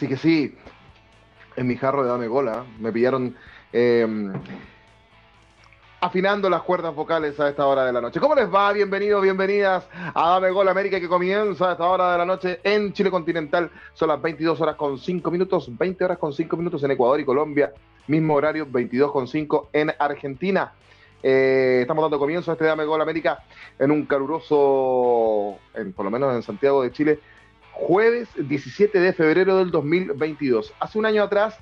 Ahora sí que sí. En mi jarro de dame gola. Me pillaron em, afinando las cuerdas vocales a esta hora de la noche. ¿Cómo les va? Bienvenidos, bienvenidas a Dame Gol América que comienza a esta hora de la noche en Chile continental. Son las 22 horas con 5 minutos, 20 horas con 5 minutos en Ecuador y Colombia. Mismo horario, 22 con 5 en Argentina. Eh, estamos dando comienzo a este Dame Gol América en un caluroso, por lo menos en Santiago de Chile, jueves 17 de febrero del 2022. Hace un año atrás,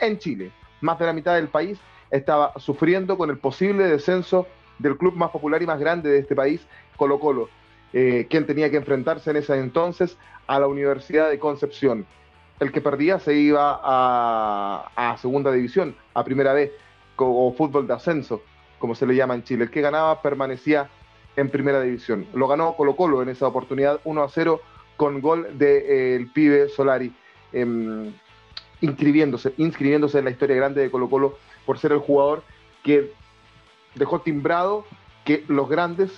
en Chile, más de la mitad del país estaba sufriendo con el posible descenso del club más popular y más grande de este país, Colo Colo, eh, quien tenía que enfrentarse en ese entonces a la Universidad de Concepción. El que perdía se iba a, a segunda división, a primera vez, o fútbol de ascenso como se le llama en Chile. El que ganaba permanecía en primera división. Lo ganó Colo Colo en esa oportunidad 1 a 0 con gol del de, eh, pibe Solari, eh, inscribiéndose, inscribiéndose en la historia grande de Colo Colo por ser el jugador que dejó timbrado que los grandes,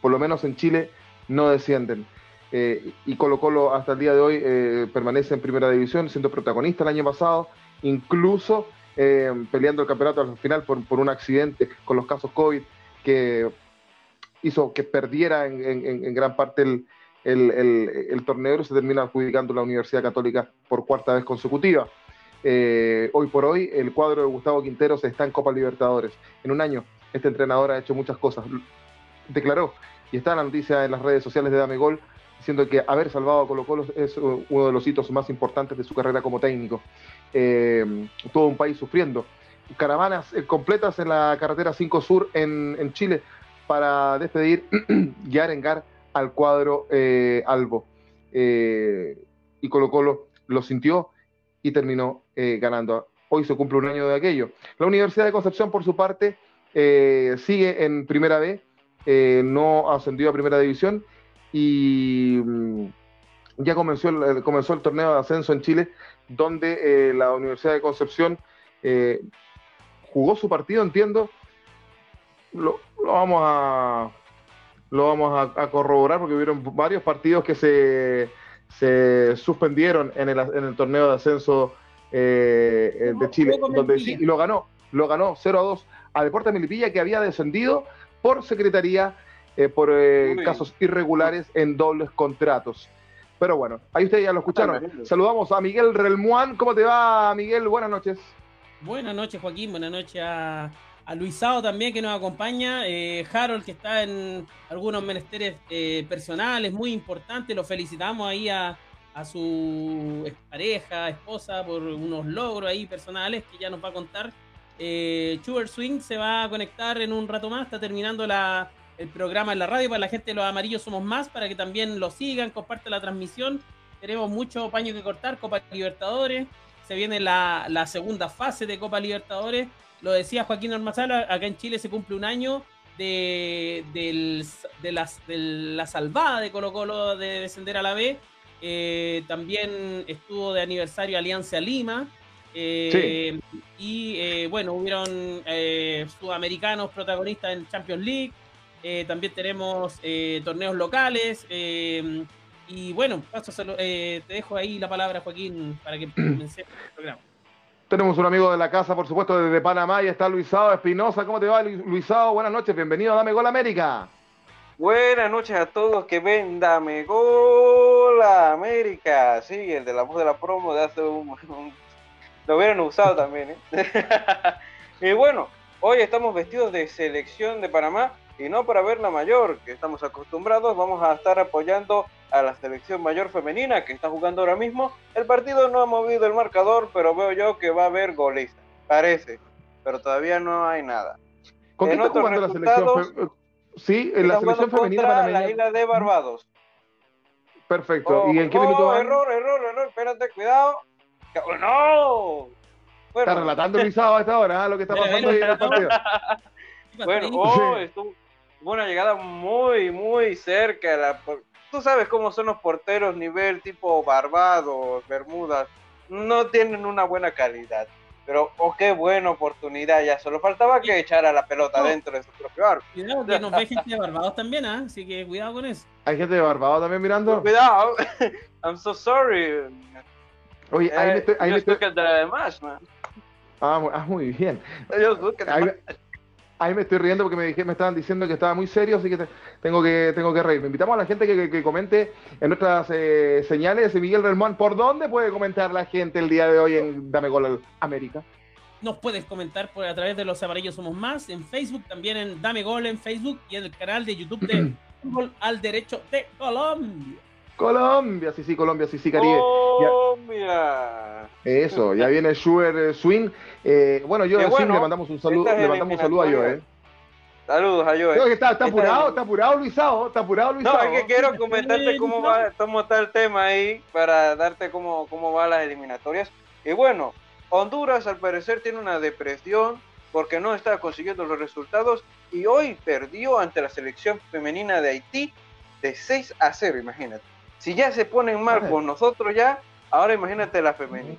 por lo menos en Chile, no descienden. Eh, y Colo Colo hasta el día de hoy eh, permanece en primera división, siendo protagonista el año pasado, incluso eh, peleando el campeonato al final por, por, un accidente con los casos COVID que hizo que perdiera en, en gran parte el, el, torneo se termina adjudicando la Universidad Católica por cuarta vez consecutiva. Eh, hoy por hoy el cuadro de Gustavo Quinteros está en Copa Libertadores. En un año este entrenador ha hecho muchas cosas. Declaró, y está la noticia en las redes sociales de Dame Gol, diciendo que haber salvado a Colo Colo es uno de los hitos más importantes de su carrera como técnico. Eh, todo un país sufriendo. Caravanas eh, completas en la carretera 5 Sur en, en Chile para despedir y arengar al cuadro eh, Albo. Eh, y Colo Colo lo sintió y terminó eh, ganando. Hoy se cumple un año de aquello. La Universidad de Concepción, por su parte, sigue en primera B, no ascendió a primera división y mm, ya comenzó el, comenzó el torneo de ascenso en Chile, donde la Universidad de Concepción jugó su partido, entiendo. Lo, lo vamos a, lo vamos a, a, corroborar porque hubieron varios partidos que se, se suspendieron en el, en el, torneo de ascenso eh, de Chile, donde sí, y lo ganó, lo ganó 0 a 2 a Deportes Milipilla que había descendido por secretaría eh, por eh, casos irregulares en dobles contratos. Pero bueno, ahí ustedes ya lo escucharon. Saludamos a Miguel Relmuán. ¿Cómo te va, Miguel? Buenas noches. Buenas noches, Joaquín. Buenas noches a, a Luisao también que nos acompaña, eh, Harold que está en algunos menesteres eh, personales muy importantes, lo felicitamos ahí a, a su pareja, esposa por unos logros ahí personales que ya nos va a contar. Eh, Sugar Swing se va a conectar en un rato más, está terminando la, el programa en la radio. Para la gente de los amarillos somos más, para que también lo sigan, compartan la transmisión. Tenemos mucho paño que cortar, Copa Libertadores, se viene la, la segunda fase de Copa Libertadores lo decía Joaquín Ormazala, acá en Chile se cumple un año de, de, de, las, de la salvada de Colo Colo de descender a la B. Eh, también estuvo de aniversario Alianza Lima. Eh, sí. Y eh, bueno, hubieron sudamericanos protagonistas en Champions League. También tenemos torneos locales. y bueno, paso, te dejo ahí la palabra, Joaquín, para que comencemos el programa. Tenemos un amigo de la casa, por supuesto, desde Panamá, y está Luisado Espinosa. ¿Cómo te va, Luisado? Buenas noches, bienvenido a Dame Gol América. Buenas noches a todos que ven Dame Gol América. Sí, el de la voz de la promo de hace un... un... Lo hubieran usado también, ¿eh? y bueno, hoy estamos vestidos de selección de Panamá y no para ver la mayor, que estamos acostumbrados, vamos a estar apoyando a la selección mayor femenina que está jugando ahora mismo. El partido no ha movido el marcador, pero veo yo que va a haber goles. Parece, pero todavía no hay nada. ¿Con quién está jugando la selección? Sí, en la selección femenina panameña. la isla de Barbados. Perfecto. Oh, ¿Y en qué oh, minuto van? Error, error, error. Espérate, cuidado. ¡Oh, ¡No! Bueno. Está relatando Luisado a esta hora ¿eh? lo que está pasando ahí en el partido. bueno, oh, estuvo una llegada muy, muy cerca. La, tú sabes cómo son los porteros nivel tipo Barbados, Bermudas, no tienen una buena calidad. Pero, oh, qué buena oportunidad, ya solo faltaba que echara la pelota no. dentro de su propio arco. Cuidado, que nos ve gente de Barbados también, ¿eh? así que cuidado con eso. ¿Hay gente de Barbados también mirando? Cuidado, I'm so sorry. Oye, ahí me estoy. Ahí yo me estoy... de además, man. Ah, ah, muy bien. Yo Ahí ahí me estoy riendo porque me, dije, me estaban diciendo que estaba muy serio, así que te- tengo que tengo que reírme. Invitamos a la gente que, que- que comente en nuestras eh, señales. Miguel Relmán, ¿por dónde puede comentar la gente el día de hoy en Dame Gol América? Nos puedes comentar por a través de los amarillos somos más, en Facebook, también en Dame Gol en Facebook y en el canal de YouTube de Fútbol al Derecho de Colombia. Colombia, sí, sí, Colombia, sí, sí, Caribe. Colombia. Eso, ya viene Schubert eh, Swing. Eh, bueno, yo sí, bueno, le mandamos un saludo, le mandamos un saludo a Joe. eliminatorias. Saludos a que está, apurado, es- está apurado Luisao, está apurado No, Luisao. es que quiero comentarte cómo va, cómo está el tema ahí para darte cómo, cómo van las eliminatorias. Y bueno, Honduras al parecer tiene una depresión porque no está consiguiendo los resultados y hoy perdió ante la selección femenina de Haití de 6 a 0, imagínate. Si ya se ponen mal con nosotros ya, ahora imagínate la femenina.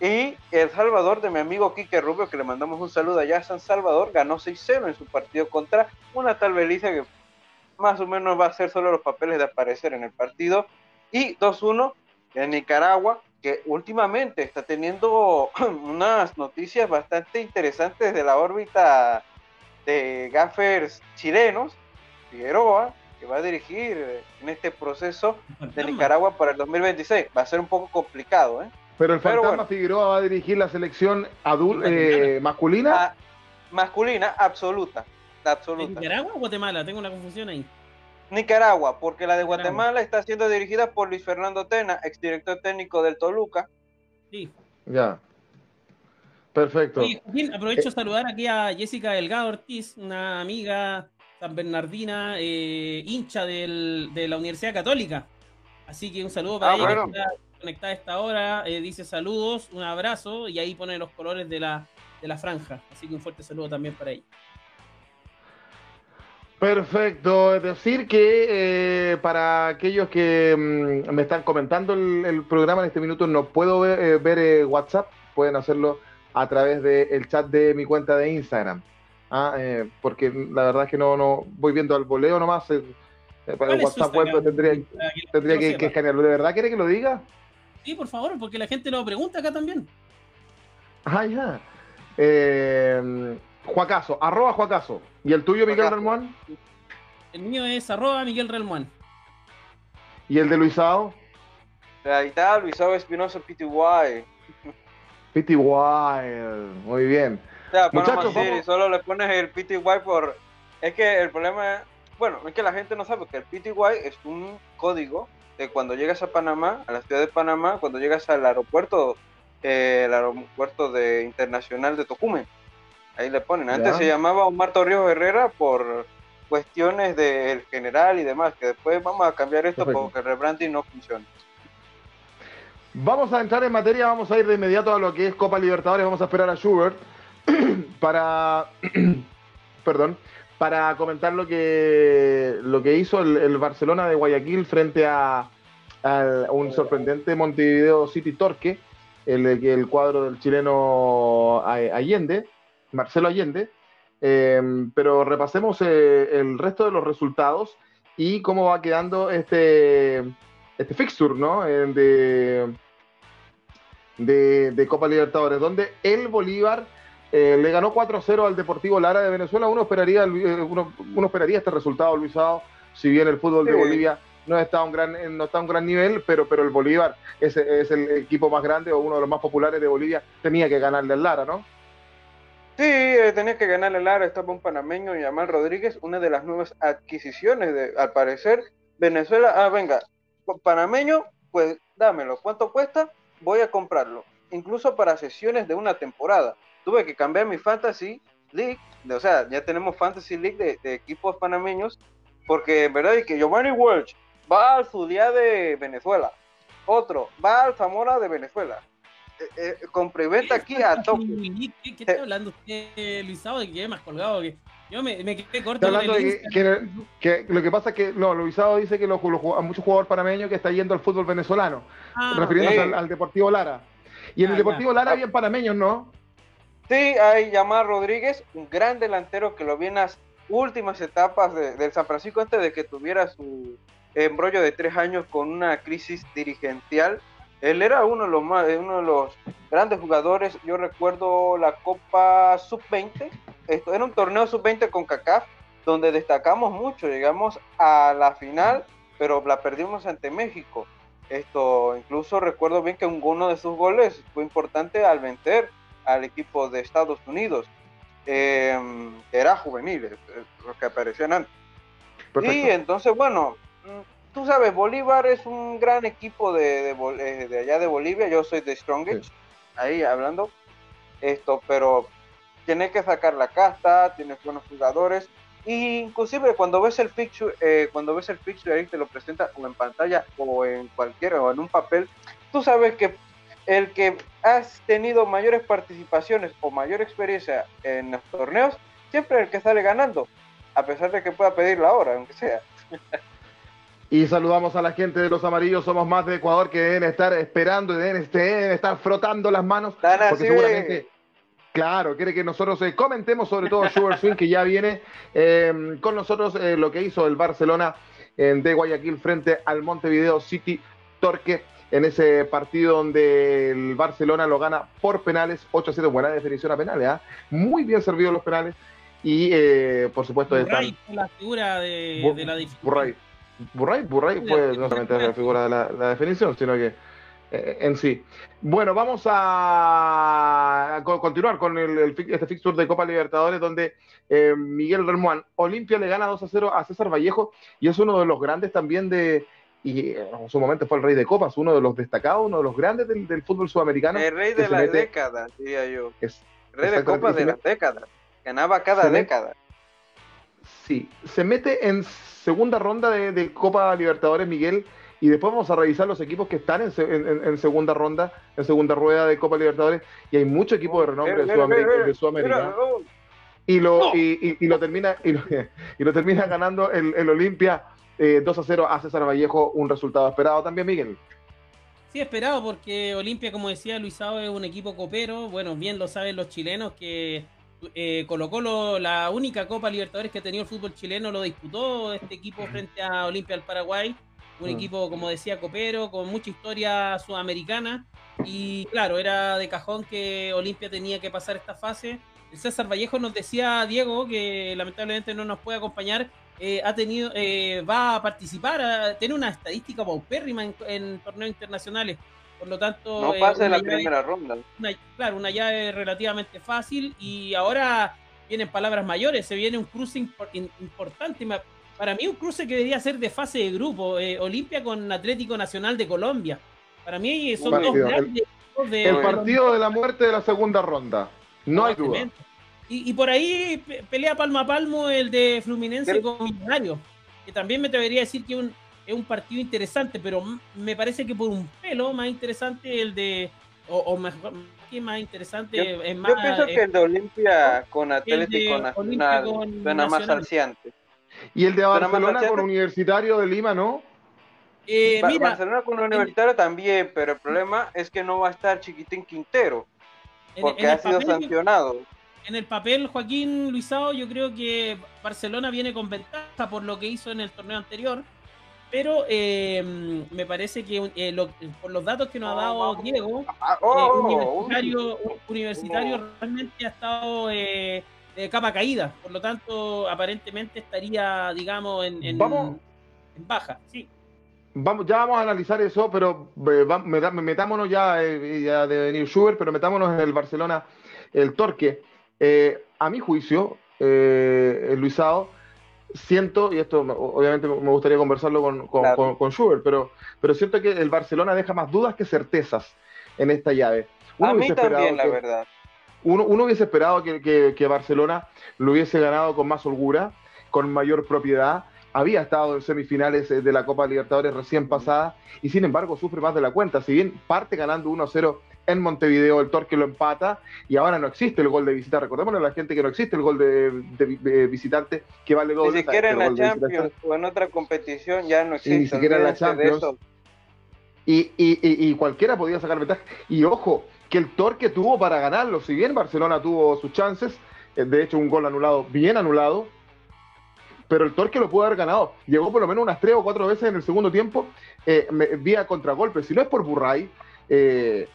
Y El Salvador, de mi amigo Quique Rubio, que le mandamos un saludo allá a San Salvador, ganó 6-0 en su partido contra una tal Belice que más o menos va a hacer solo los papeles de aparecer en el partido. Y 2-1 en Nicaragua, que últimamente está teniendo unas noticias bastante interesantes de la órbita de gaffers chilenos, Figueroa, que va a dirigir eh, en este proceso de Nicaragua para el 2026. Va a ser un poco complicado, ¿eh? Pero el Pero fantasma bueno. Figueroa va a dirigir la selección adul eh, masculina. Ah, masculina absoluta, ¿En absoluta. Nicaragua o Guatemala? Tengo una confusión ahí. Nicaragua, porque la de Nicaragua. Guatemala está siendo dirigida por Luis Fernando Tena, exdirector técnico del Toluca. Sí. Ya. Perfecto. Joaquín, aprovecho de saludar aquí a Jessica Delgado Ortiz, una amiga san bernardina, eh, hincha del- de la Universidad Católica. Así que un saludo para Ah, ella bueno. que está conectada a esta hora. eh, dice saludos, un abrazo y ahí pone los colores de la, de la franja. Así que un fuerte saludo también para ella. Perfecto. Es decir que eh, para aquellos que mm, me están comentando el, el programa en este minuto, no puedo ver, eh, ver, eh, WhatsApp. Pueden hacerlo a través del chat de mi cuenta de Instagram. Ah, eh, porque la verdad es que no, no voy viendo al voleo nomás. eh, eh, para ¿Cuál el WhatsApp web tendría, tendría que, escanearlo. ¿De verdad quiere que lo diga? Sí, por favor, porque la gente lo pregunta acá también. Ah, ya. Eh, Juacaso, arroba Juacaso. ¿Y el tuyo, Miguel. Ramón? El mío es arroba Miguel Relmuán. ¿Y el de Luisao? Ahí está Luisao Espinosa PTY. Wild. Muy bien. Sea, Muchachos, solo le pones el PTY por... Es que el problema es... Bueno, es que la gente no sabe que el PTY es un código de cuando llegas a Panamá, a la ciudad de Panamá, cuando llegas al aeropuerto, eh, el aeropuerto de, internacional de Tocumen. Ahí le ponen. Antes Ya. se llamaba Omar Torrijos Herrera por cuestiones del general y demás, que después vamos a cambiar esto Perfecto. porque el rebranding no funciona. Vamos a entrar en materia, vamos a ir de inmediato a lo que es Copa Libertadores, vamos a esperar a Schubert para perdón, para comentar lo que lo que hizo el, el Barcelona de Guayaquil frente a, un sorprendente Montevideo City Torque, el, el cuadro del chileno Allende, Marcelo Allende. Eh, pero repasemos eh, el resto de los resultados y cómo va quedando este, este fixture, ¿no? De, de Copa Libertadores, donde el Bolívar eh, le ganó 4-0 al Deportivo Lara de Venezuela. Uno esperaría, eh, uno, uno esperaría este resultado, Luisado, si bien el fútbol de Sí. Bolivia no está a un gran, eh, no está a un gran nivel, pero, pero el Bolívar es, es el equipo más grande o uno de los más populares de Bolivia, tenía que ganarle al Lara, ¿no? Sí, eh, tenía que ganarle el Lara, estaba un panameño, Yamal Rodríguez, una de las nuevas adquisiciones, de, al parecer, Venezuela, ah, venga, panameño, pues dámelo, ¿cuánto cuesta? Voy a comprarlo, incluso para sesiones de una temporada. Tuve que cambiar mi Fantasy League, de- o sea, ya tenemos Fantasy League de, de equipos panameños, porque en verdad es que Giovanni Welch va al Zulia de Venezuela, otro va al Zamora de Venezuela. Eh, eh, compra y venta aquí a Tokio. ¿Qué, qué está hablando usted, Luisado? Que quede más colgado. Que yo me, me quedé corto hablando de que, que- que lo que pasa es que no, Luisado dice que los, los, muchos jugadores panameños que está yendo al fútbol venezolano, Ah, refiriéndose sí. al, al Deportivo Lara. Y en Ah, el Deportivo ya. Lara había panameños, ¿no? Sí, hay Yamal Rodríguez, un gran delantero que lo vi en las últimas etapas de- del San Francisco antes de que tuviera su embrollo de tres años con una crisis dirigencial Él era uno de los más, uno de los grandes jugadores. Yo recuerdo la Copa Sub-20. Esto era un torneo Sub-20 con CACAF donde destacamos mucho. Llegamos a la final, pero la perdimos ante México. Esto, incluso recuerdo bien que uno de sus goles fue importante al vencer al equipo de Estados Unidos. Em, era juvenil, lo que aparecían antes. Y entonces, bueno, mm, tú sabes, Bolívar es un gran equipo de, eh, de, allá de Bolivia. Yo soy de Strongest, ahí hablando. Esto, pero tiene que sacar la casta, tiene buenos jugadores. Y inclusive cuando ves el fixture, eh, cuando ves el fixture ahí te lo presenta o en pantalla o en cualquiera o en un papel, tú sabes que el que has tenido mayores participaciones o mayor experiencia en los torneos, siempre es el que sale ganando, a pesar de que pueda pedir la hora, aunque sea. Y saludamos a la gente de los amarillos, somos más de Ecuador que deben estar esperando y deben, este, estar frotando las manos, porque seguramente Claro, quiere que nosotros eh, comentemos sobre todo Sugar Swing, que ya viene em, con nosotros eh, lo que hizo el Barcelona de Guayaquil frente al Montevideo City Torque en ese partido donde el Barcelona lo gana por penales, 8 a 7, buena definición a penales, ¿ah? muy bien servidos los penales y eh, por supuesto Burray la figura de, la Burray, Burray, Burray fue no solamente la figura de la definición, sino que eh, en sí. Bueno, vamos a, continuar con el, este fixture de Copa Libertadores donde eh, Miguel Remuán, Olimpia le gana 2 a 0 a César Vallejo y es uno de los grandes también de, y en su momento fue el rey de copas, uno de los destacados, uno de los grandes del, fútbol sudamericano. El rey de la década, diría yo. el rey de copas de la década. Ganaba cada década. Sí, se mete en segunda ronda de Copa Libertadores, Miguel, y después vamos a revisar los equipos que están en, segunda ronda, en segunda rueda de Copa Libertadores, y hay muchos equipos de renombre de, Sudamérica. Y lo, y, lo termina y lo, termina ganando el, el Olimpia 2 eh, a 0 a César Vallejo, un resultado esperado también, Miguel. Sí, esperado, porque Olimpia, como decía Luisado, es un equipo copero. Bueno, bien lo saben los chilenos que eh, colocó la única Copa Libertadores que ha tenido el fútbol chileno, lo disputó este equipo frente a Olimpia del Paraguay un mm. equipo, como decía, copero, con mucha historia sudamericana. Y claro, era de cajón que Olimpia tenía que pasar esta fase. El César Vallejo nos decía, Diego, que lamentablemente no nos puede acompañar, eh, ha tenido, eh, va a participar, tiene una estadística paupérrima en, torneos internacionales. Por lo tanto, no pasa la primera ronda. claro, una llave relativamente fácil y ahora vienen palabras mayores, se viene un cruce importante para mí un cruce que debería ser de fase de grupo, eh, Olimpia con Atlético Nacional de Colombia. Para mí son dos grandes el, de, el partido de la muerte de la segunda ronda, no hay duda. Y, por ahí pelea palmo a palmo el de Fluminense con Millonarios, que también me atrevería a decir que es un partido interesante, pero me parece que por un pelo más interesante el de, o, mejor, que más interesante yo, más, yo pienso que el de Olimpia con Atlético Nacional suena más alciante. Y el de Barcelona con Universitario de Lima, ¿no? Eh, Barcelona con Universitario también, pero el problema es que no va a estar Chiquitín Quintero, porque ha sido sancionado. En el papel, Joaquín Luisao, yo creo que Barcelona viene con ventaja por lo que hizo en el torneo anterior, pero eh, me parece que eh, por los datos que nos ha dado Diego, ah, oh, universitario, realmente ha estado de capa caída, por lo tanto, aparentemente estaría, digamos, en, en, baja, sí. Vamos, ya vamos a analizar eso, pero eh, metámonos ya, eh, ya de venir Schubert, pero metámonos en el Barcelona, el Torque. Eh, a mi juicio, eh, Luisado, siento, y esto obviamente me gustaría conversarlo con, con, Schubert, pero, pero siento que el Barcelona deja más dudas que certezas en esta llave. a mí también, la verdad uno, hubiese esperado que, Barcelona lo hubiese ganado con más holgura, con mayor propiedad. Había estado en semifinales eh, de la Copa Libertadores recién pasada y sin embargo sufre más de la cuenta. Si bien parte ganando 1-0 en Montevideo, el Torque lo empata y ahora no existe el gol de visita. Recordémosle a la gente que no existe el gol de, visitante que vale dos. Ni siquiera en la Champions o en otra competición ya no existe. ni siquiera en la Champions. Y, y, cualquiera podía sacar ventaja. Y ojo, que el Torque tuvo para ganarlo. Si bien Barcelona tuvo sus chances, eh, de hecho un gol anulado, bien anulado, pero el Torque lo pudo haber ganado. Llegó por lo menos unas tres o cuatro veces en el segundo tiempo eh, vía contragolpe. Si no es por Burray, eh,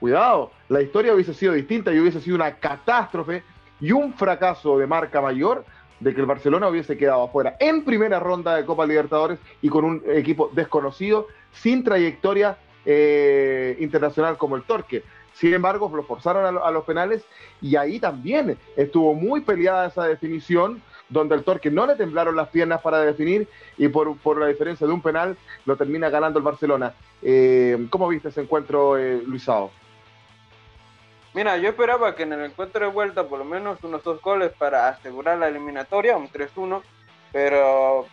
cuidado, la historia hubiese sido distinta y hubiese sido una catástrofe y un fracaso de marca mayor de que el Barcelona hubiese quedado afuera en primera ronda de Copa Libertadores y con un equipo desconocido, sin trayectoria eh, internacional como el Torque. Sin embargo, lo forzaron a, los penales y ahí también estuvo muy peleada esa definición, donde el Torque no le temblaron las piernas para definir y por, la diferencia de un penal lo termina ganando el Barcelona. Eh, ¿Cómo viste ese encuentro, eh, Luisao? Mira, yo esperaba que en el encuentro de vuelta por lo menos unos dos goles para asegurar la eliminatoria, un 3-1, pero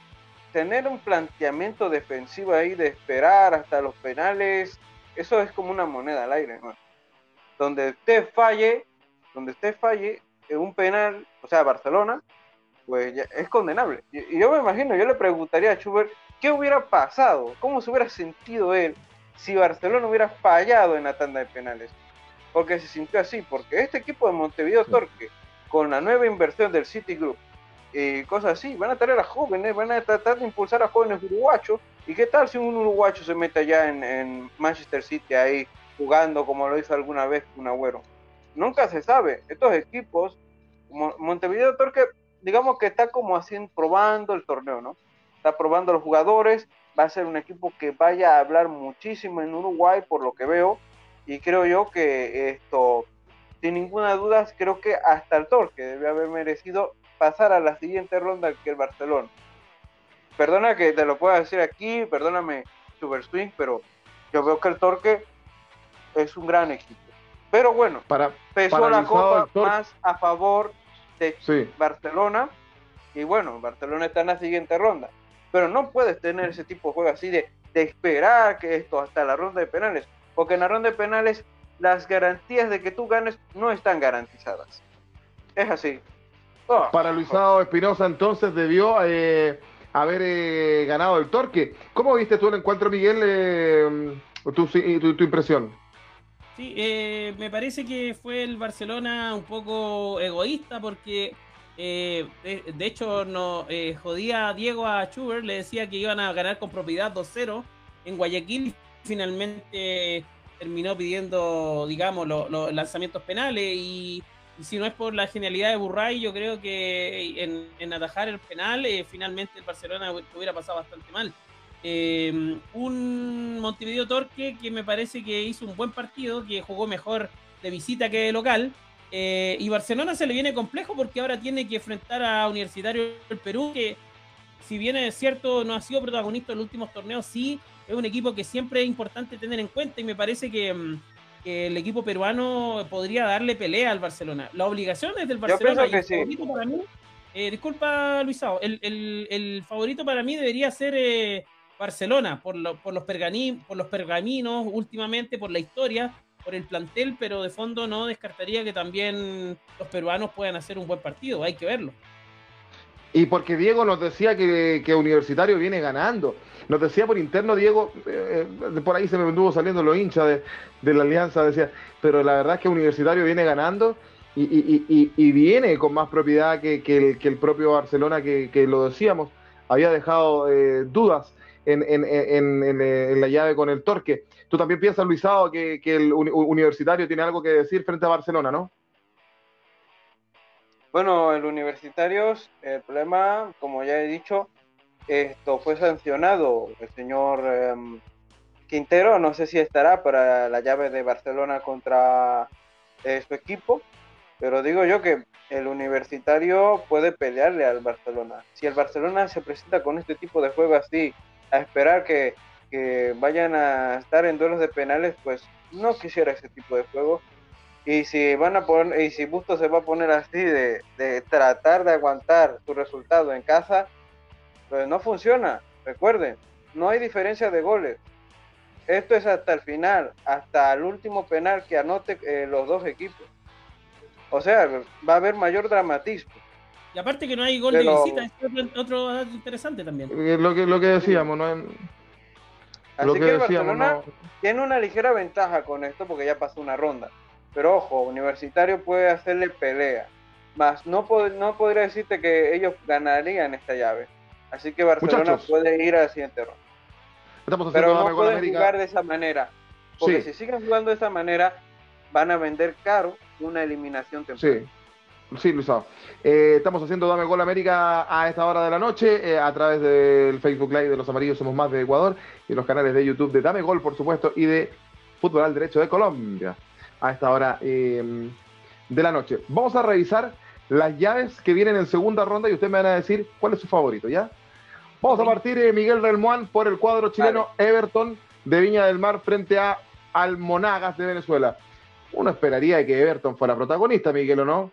tener un planteamiento defensivo ahí de esperar hasta los penales, eso es como una moneda al aire, ¿no? Donde usted falle, donde usted falle en un penal, o sea, Barcelona, pues ya es condenable. Y, yo me imagino, yo le preguntaría a Schubert, ¿qué hubiera pasado? ¿Cómo se hubiera sentido él si Barcelona hubiera fallado en la tanda de penales? Porque se sintió así, porque este equipo de Montevideo Torque, con la nueva inversión del City Group y cosas así, van a traer a jóvenes, van a tratar de impulsar a jóvenes uruguayos. ¿Y qué tal si un uruguayo se mete allá en, Manchester City ahí jugando como lo hizo alguna vez un agüero? Nunca se sabe. Estos equipos, Montevideo Torque, digamos que está como así probando el torneo, ¿no? Está probando los jugadores, va a ser un equipo que vaya a hablar muchísimo en Uruguay, por lo que veo, y creo yo que esto, sin ninguna duda, creo que hasta el Torque debe haber merecido pasar a la siguiente ronda que el Barcelona. Perdona que te lo pueda decir aquí, perdóname Super Swing, pero yo veo que el Torque es un gran equipo. Pero bueno, para, pesó la copa más a favor de Barcelona. Y bueno, Barcelona está en la siguiente ronda. Pero no puedes tener ese tipo de juego así de, de esperar que esto hasta la ronda de penales porque en la ronda de penales las garantías de que tú ganes no están garantizadas. Es así. Oh, Para Luisado Espinosa entonces debió eh, haber eh, ganado el torque. ¿Cómo viste tú el encuentro, Miguel? Eh, tu, tu, impresión. Sí, me parece que fue el Barcelona un poco egoísta porque de, hecho no jodía a Diego a Schubert, le decía que iban a ganar con propiedad 2-0 en Guayaquil finalmente terminó pidiendo, digamos, los lanzamientos penales y, si no es por la genialidad de Burray, yo creo que en, atajar el penal, eh, finalmente el Barcelona hubiera pasado bastante mal. Eh, un Montevideo Torque que me parece que hizo un buen partido, que jugó mejor de visita que de local. Eh, y Barcelona se le viene complejo porque ahora tiene que enfrentar a Universitario del Perú, que si bien es cierto no ha sido protagonista en los últimos torneos, sí es un equipo que siempre es importante tener en cuenta y me parece que, mm, el equipo peruano podría darle pelea al Barcelona. La obligación es del Barcelona. el favorito para mí, eh, disculpa Luisao, el, favorito para mí debería ser eh, Barcelona por, por, los por los pergaminos últimamente, por la historia, por el plantel, pero de fondo no descartaría que también los peruanos puedan hacer un buen partido, hay que verlo. Y porque Diego nos decía que, Universitario viene ganando. Nos decía por interno Diego, eh, por ahí se me anduvo saliendo los hinchas de, la alianza, decía, pero la verdad es que Universitario viene ganando y, viene con más propiedad que, el, propio Barcelona, que, lo decíamos, había dejado eh, dudas en, la llave con el Torque. Tú también piensas, Luisado, que el Universitario tiene algo que decir frente a Barcelona, ¿no? Bueno, el Universitarios, el problema, como ya he dicho, esto fue sancionado el señor em, Quintero, no sé si estará para la llave de Barcelona contra eh, su equipo, pero digo yo que el universitario puede pelearle al Barcelona. Si el Barcelona se presenta con este tipo de juego así, a esperar que, que vayan a estar en duelos de penales, pues no quisiera ese tipo de juego. Y si van a poner, y si Busto se va a poner así de, de tratar de aguantar su resultado en casa, pues no funciona. Recuerden, no hay diferencia de goles. Esto es hasta el final, hasta el último penal que anote eh, los dos equipos. O sea, va a haber mayor dramatismo. Y aparte que no hay gol de visita, es otro, dato interesante también. Eh, lo que, lo que decíamos, ¿no? Así que, el Barcelona tiene una ligera ventaja con esto porque ya pasó una ronda. Pero ojo, Universitario puede hacerle pelea. Más no, no podría decirte que ellos ganarían esta llave. Así que Barcelona puede ir a la siguiente ronda. Pero no puede jugar de esa manera. Porque si siguen jugando de esta manera, van a vender caro una eliminación temprana. Sí. Sí, Luisao. Eh, estamos haciendo Dame Gol América a esta hora de la noche eh, a través del Facebook Live de los Amarillos Somos Más de Ecuador y los canales de YouTube de Dame Gol, por supuesto, y de Fútbol al Derecho de Colombia a esta hora eh, de la noche. Vamos a revisar las llaves que vienen en segunda ronda y ustedes me van a decir cuál es su favorito, ¿ya? Vamos a partir, de Miguel Relmuán, por el cuadro chileno Everton de Viña del Mar frente a Almonagas de Venezuela. Uno esperaría que Everton fuera protagonista, Miguel, ¿o no?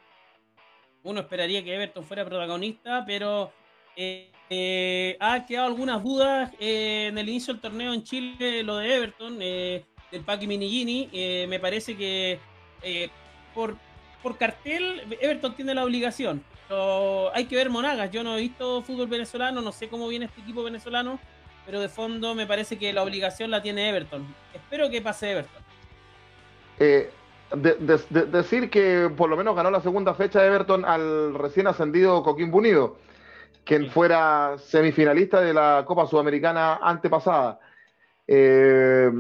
Uno esperaría que Everton fuera protagonista, pero eh, eh, ha quedado algunas dudas eh, en el inicio del torneo en Chile, lo de Everton, del Paki Minigini. me parece que por, por cartel, Everton tiene la obligación. Pero hay que ver Monagas. Yo no he visto fútbol venezolano, no sé cómo viene este equipo venezolano, pero de fondo me parece que la obligación la tiene Everton. Espero que pase Everton. Eh, decir que por lo menos ganó la segunda fecha de Everton al recién ascendido Coquimbo Unido, quien fuera semifinalista de la Copa Sudamericana antepasada. Eh,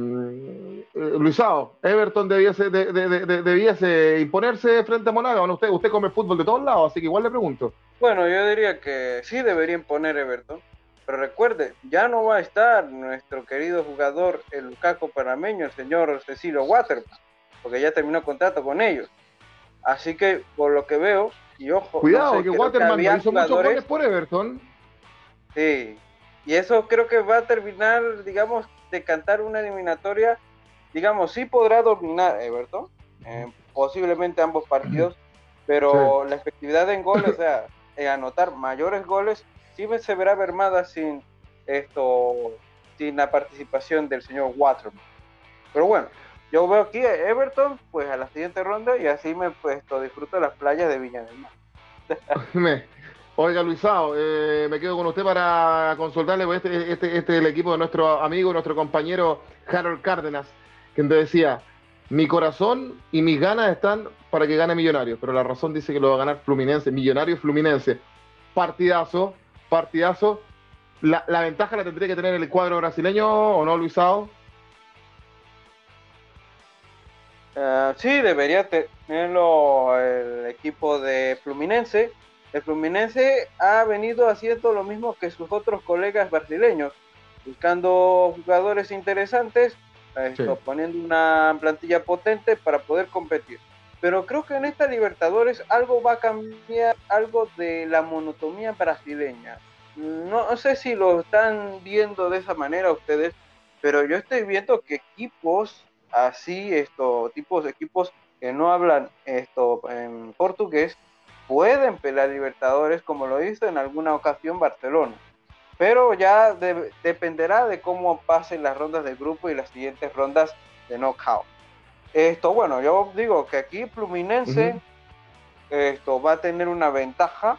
Luisao, Everton debiese, debiese imponerse frente a Monaga, ¿o no? Usted, usted come fútbol de todos lados, así que igual le pregunto. Bueno, yo diría que sí debería imponer Everton, pero recuerde, ya no va a estar nuestro querido jugador, el Lukaku panameño, el señor Cecilio Waterman porque ya terminó contrato con ellos. Así que, por lo que veo, y ojo. Cuidado, que Waterman hizo muchos goles por Everton. Sí, y eso creo que va a terminar, digamos, de cantar una eliminatoria. Digamos, sí podrá dominar Everton, eh, posiblemente ambos partidos, pero la efectividad en goles, o sea, en anotar mayores goles, sí se verá mermada sin esto, sin la participación del señor Waterman. Pero bueno, yo veo aquí a Everton, pues a la siguiente ronda y así me pues, disfruto las playas de Viña del Mar. Oiga, Luisao, eh, me quedo con usted para consultarle, pues este, este, este es el equipo de nuestro amigo, nuestro compañero Harold Cárdenas, quien te decía, mi corazón y mis ganas están para que gane Millonarios, pero la razón dice que lo va a ganar Fluminense, Millonarios Fluminense. Partidazo, partidazo. La, ventaja la tendría que tener el cuadro brasileño, ¿o no, Luisao? Ah, sí, debería tenerlo el equipo de Fluminense. El Fluminense ha venido haciendo lo mismo que sus otros colegas brasileños, buscando jugadores interesantes, poniendo una plantilla potente para poder competir. Pero creo que en esta Libertadores algo va a cambiar, algo de la monotomía brasileña. no sé si lo están viendo de esa manera ustedes, pero yo estoy viendo que equipos así estos tipos de equipos que no hablan esto en portugués pueden pelear Libertadores como lo hizo en alguna ocasión Barcelona. Pero ya dependerá de cómo pasen las rondas de grupo y las siguientes rondas de knockout. Esto, bueno, yo digo que aquí Fluminense esto va a tener una ventaja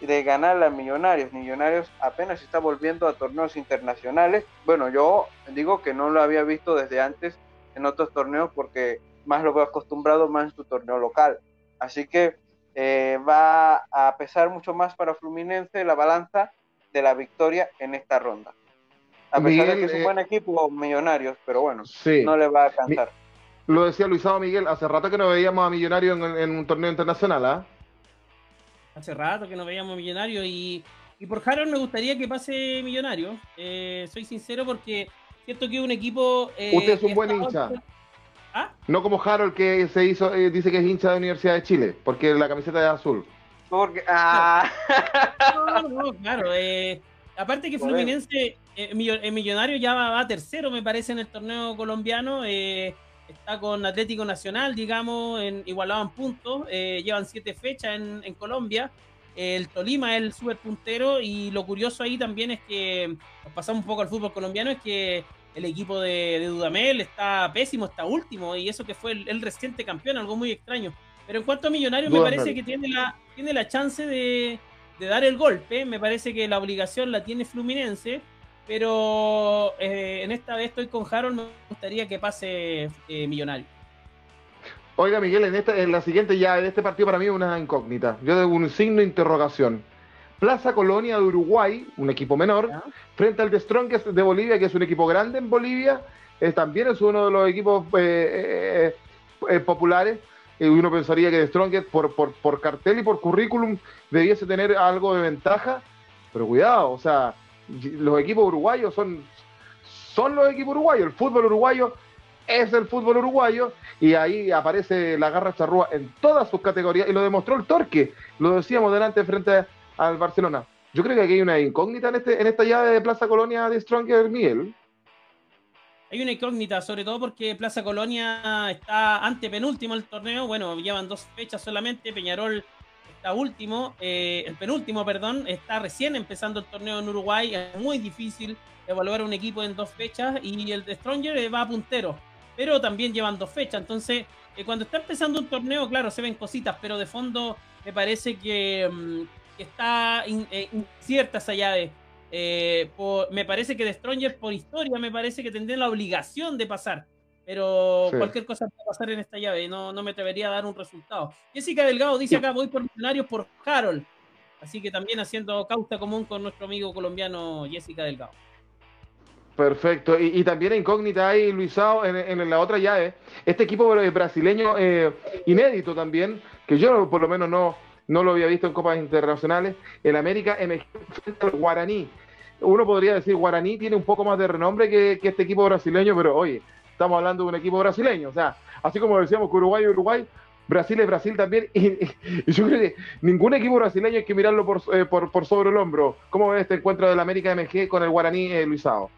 de ganar a Millonarios. Millonarios apenas está volviendo a torneos internacionales. Bueno, yo digo que no lo había visto desde antes en otros torneos porque más lo veo acostumbrado más en su torneo local. Así que eh, va a pesar mucho más para Fluminense la balanza de la victoria en esta ronda. A pesar de que es un eh, buen equipo, Millonarios, pero bueno, no le va a alcanzar. Lo decía Luisado Miguel, hace rato que no veíamos a Millonarios en, un torneo internacional, ¿ah? Hace rato que no veíamos a Millonarios y, y por Harold me gustaría que pase Millonarios. Eh, soy sincero porque Siento que un equipo. Eh, Usted es un buen hincha. ¿Ah? No como Harold que se hizo, eh, dice que es hincha de la Universidad de Chile, porque la camiseta es azul. Porque, ah. No, no, claro. Eh, aparte que Fluminense, Millonario ya va, tercero, me parece, en el torneo colombiano. está con Atlético Nacional, digamos, en, igualado en puntos. llevan siete fechas en, en Colombia. El Tolima es el super puntero y lo curioso ahí también es que nos pasamos un poco al fútbol colombiano, es que el equipo de, Dudamel está pésimo, está último y eso que fue el, reciente campeón, algo muy extraño. Pero en cuanto a Millonarios, me parece que tiene la, tiene la chance de, dar el golpe, me parece que la obligación la tiene Fluminense, pero eh, en esta vez estoy con Harold, me gustaría que pase eh, Millonarios. Oiga, Miguel, en, esta, en la siguiente ya, en este partido para mí es una incógnita. Yo debo un signo de interrogación. Plaza Colonia de Uruguay, un equipo menor, frente al The Strongest de Bolivia, que es un equipo grande en Bolivia, también es uno de los equipos eh, eh, eh, populares. Y uno pensaría que The Strongest, por, por, por cartel y por currículum, debiese tener algo de ventaja, pero cuidado, o sea, los equipos uruguayos son, son los equipos uruguayos, el fútbol uruguayo es el fútbol uruguayo y ahí aparece la garra charrúa en todas sus categorías y lo demostró el Torque, lo decíamos delante frente al Barcelona. Yo creo que aquí hay una incógnita en, este, en esta llave de Plaza Colonia de Stronger, Miguel. Hay una incógnita, sobre todo porque Plaza Colonia está ante penúltimo el torneo. Bueno, llevan dos fechas solamente. Peñarol está último, eh, el penúltimo, perdón, está recién empezando el torneo en Uruguay. Es muy difícil evaluar un equipo en dos fechas y el de Stronger eh, va a puntero pero también llevan dos fechas. Entonces, eh, cuando está empezando un torneo, claro, se ven cositas, pero de fondo me parece que, está eh, incierta esa llave. Eh, me parece que de Stronger, por historia, me parece que tendría la obligación de pasar. Pero cualquier cosa puede pasar en esta llave. No, no me atrevería a dar un resultado. Jessica Delgado dice acá: voy por Millonarios por Harold. Así que también haciendo causa común con nuestro amigo colombiano Jessica Delgado. Perfecto. Y, también incógnita hay Luisao en, en, la otra llave. Este equipo brasileño eh, inédito también, que yo por lo menos no, no lo había visto en copas internacionales. El América emergió frente al Guaraní. Uno podría decir Guaraní tiene un poco más de renombre que, este equipo brasileño, pero oye, estamos hablando de un equipo brasileño. O sea, así como decíamos que Uruguay y Uruguay, Brasil es Brasil también. Y, yo creo que ningún equipo brasileño hay que mirarlo por, eh, por, por, sobre el hombro. ¿Cómo ves este encuentro del América MG con el Guaraní eh, Luisao?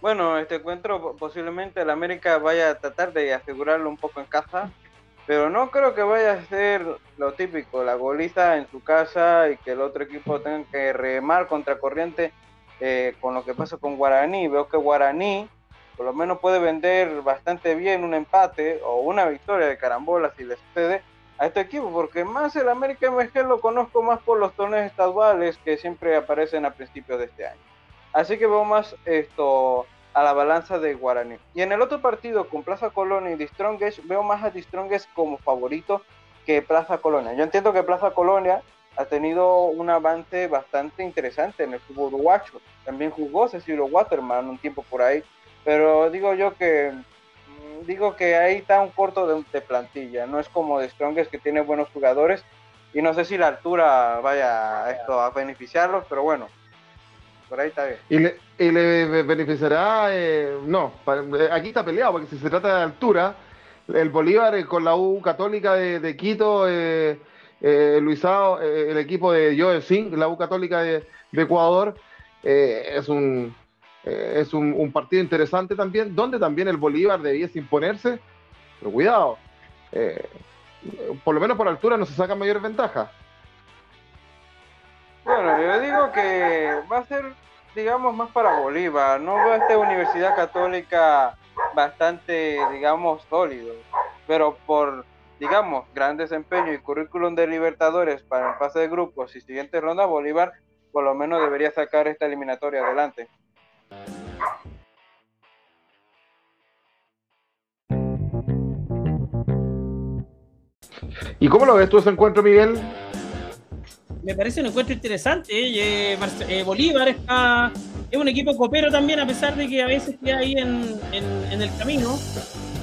Bueno, este encuentro posiblemente el América vaya a tratar de asegurarlo un poco en casa, pero no creo que vaya a ser lo típico, la goliza en su casa y que el otro equipo tenga que remar contra corriente eh, con lo que pasa con Guaraní. Veo que Guaraní por lo menos puede vender bastante bien un empate o una victoria de carambola si le sucede a este equipo, porque más el América MG lo conozco más por los torneos estaduales que siempre aparecen a principios de este año. Así que veo más esto a la balanza de Guaraní. Y en el otro partido con Plaza Colonia y Distrongues, veo más a Distrongues como favorito que Plaza Colonia. Yo entiendo que Plaza Colonia ha tenido un avance bastante interesante en el fútbol uruguayo. También jugó Cecilio Waterman un tiempo por ahí, pero digo yo que mm, digo que ahí está un corto de, plantilla. No es como de Strongest que tiene buenos jugadores y no sé si la altura vaya esto a beneficiarlos, pero bueno, por ahí está bien. ¿Y le, y le beneficiará? Eh, no, eh, aquí está peleado, porque si se trata de altura, el Bolívar eh, con la U Católica de, Quito, eh, Luisao, el equipo de Joe Singh, la U Católica de, Ecuador, es un es un, partido interesante también, donde también el Bolívar debiese imponerse, pero cuidado, por lo menos por altura no se sacan mayores ventajas. Yo digo que va a ser, digamos, más para Bolívar. No veo a esta Universidad Católica bastante, digamos, sólido. Pero por, digamos, gran desempeño y currículum de Libertadores para el fase de grupos y siguiente ronda, Bolívar por lo menos debería sacar esta eliminatoria adelante. ¿Y cómo lo ves tú ese encuentro, Miguel? Me parece un encuentro interesante. ¿eh? Eh, Bolívar está, es un equipo copero también, a pesar de que a veces queda ahí en, el camino.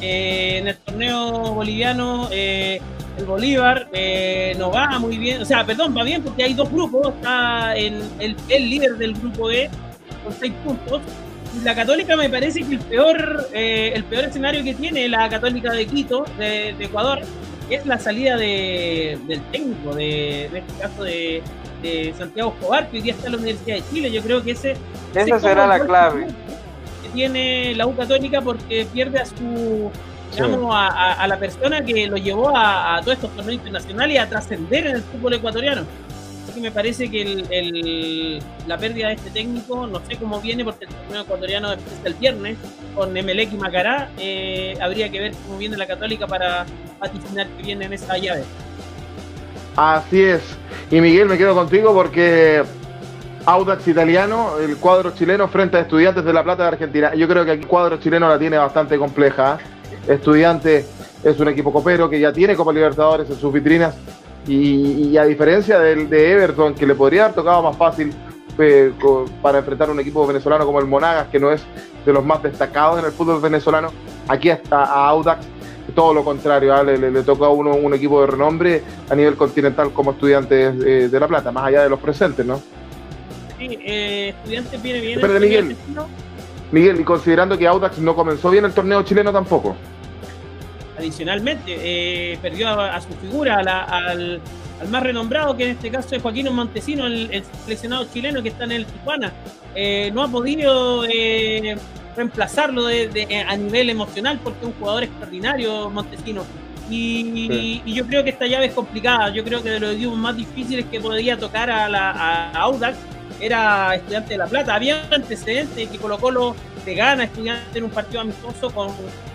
Eh, en el torneo boliviano, el Bolívar no va muy bien, o sea, perdón, va bien porque hay dos grupos. Está en el, líder del grupo E con seis puntos. La Católica me parece que el peor, el peor escenario que tiene la Católica de Quito, de Ecuador, es la salida de, del técnico, de, en este caso de, Santiago Escobar, que hoy día está en la Universidad de Chile. Yo creo que ese, esa será la clave. que tiene la U Católica porque pierde a su digamos, a, la persona que lo llevó a, a todos estos torneos internacionales y a trascender en el fútbol ecuatoriano que me parece que el, la pérdida de este técnico, no sé cómo viene, porque el torneo ecuatoriano empieza el viernes con Emelec y Macará. Eh, habría que ver cómo viene la Católica para vaticinar que viene en esa llave. Así es. Y Miguel, me quedo contigo porque Audax italiano, el cuadro chileno frente a Estudiantes de La Plata de Argentina. Yo creo que aquí el cuadro chileno la tiene bastante compleja. Estudiante es un equipo copero que ya tiene Copa Libertadores en sus vitrinas Y, a diferencia del, de Everton, que le podría haber tocado más fácil eh, para enfrentar un equipo venezolano como el Monagas, que no es de los más destacados en el fútbol venezolano, aquí está a Audax todo lo contrario, ¿ah? le, le, toca a uno un equipo de renombre a nivel continental como estudiantes eh, de La Plata, más allá de los presentes, ¿no? Sí, eh, estudiantes viene bien. Espérate, Miguel. Miguel, y considerando que Audax no comenzó bien el torneo chileno tampoco. Adicionalmente, eh, perdió a, su figura, al, más renombrado, que en este caso es Joaquín Montesino, el, seleccionado chileno que está en el Tijuana. no ha podido reemplazarlo de, a nivel emocional porque es un jugador extraordinario, Montesino. Y, yo creo que esta llave es complicada. Yo creo que de los equipos más difíciles que podía tocar a, la, Audax era Estudiante de La Plata. Había un antecedente que Colo Colo de gana Estudiante en un partido amistoso con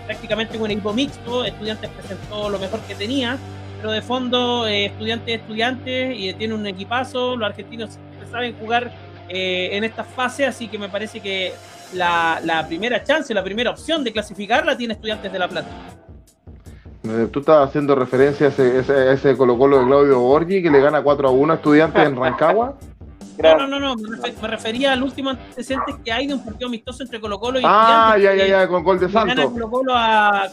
prácticamente un equipo mixto. Estudiantes presentó lo mejor que tenía, pero de fondo eh, Estudiante es Estudiante y tiene un equipazo. Los argentinos saben jugar eh, en esta fase, así que me parece que la, primera chance, la primera opción de clasificarla tiene Estudiantes de La Plata. Eh, tú estás haciendo referencia a ese, ese, Colo Colo de Claudio Borgi que le gana 4 a 1 a Estudiantes en Rancagua. No, no, no, me, refería al último antecedente que hay de un partido amistoso entre Colo Colo y Ah, ya, ya, ya, con gol de Santos. Gana Colo Colo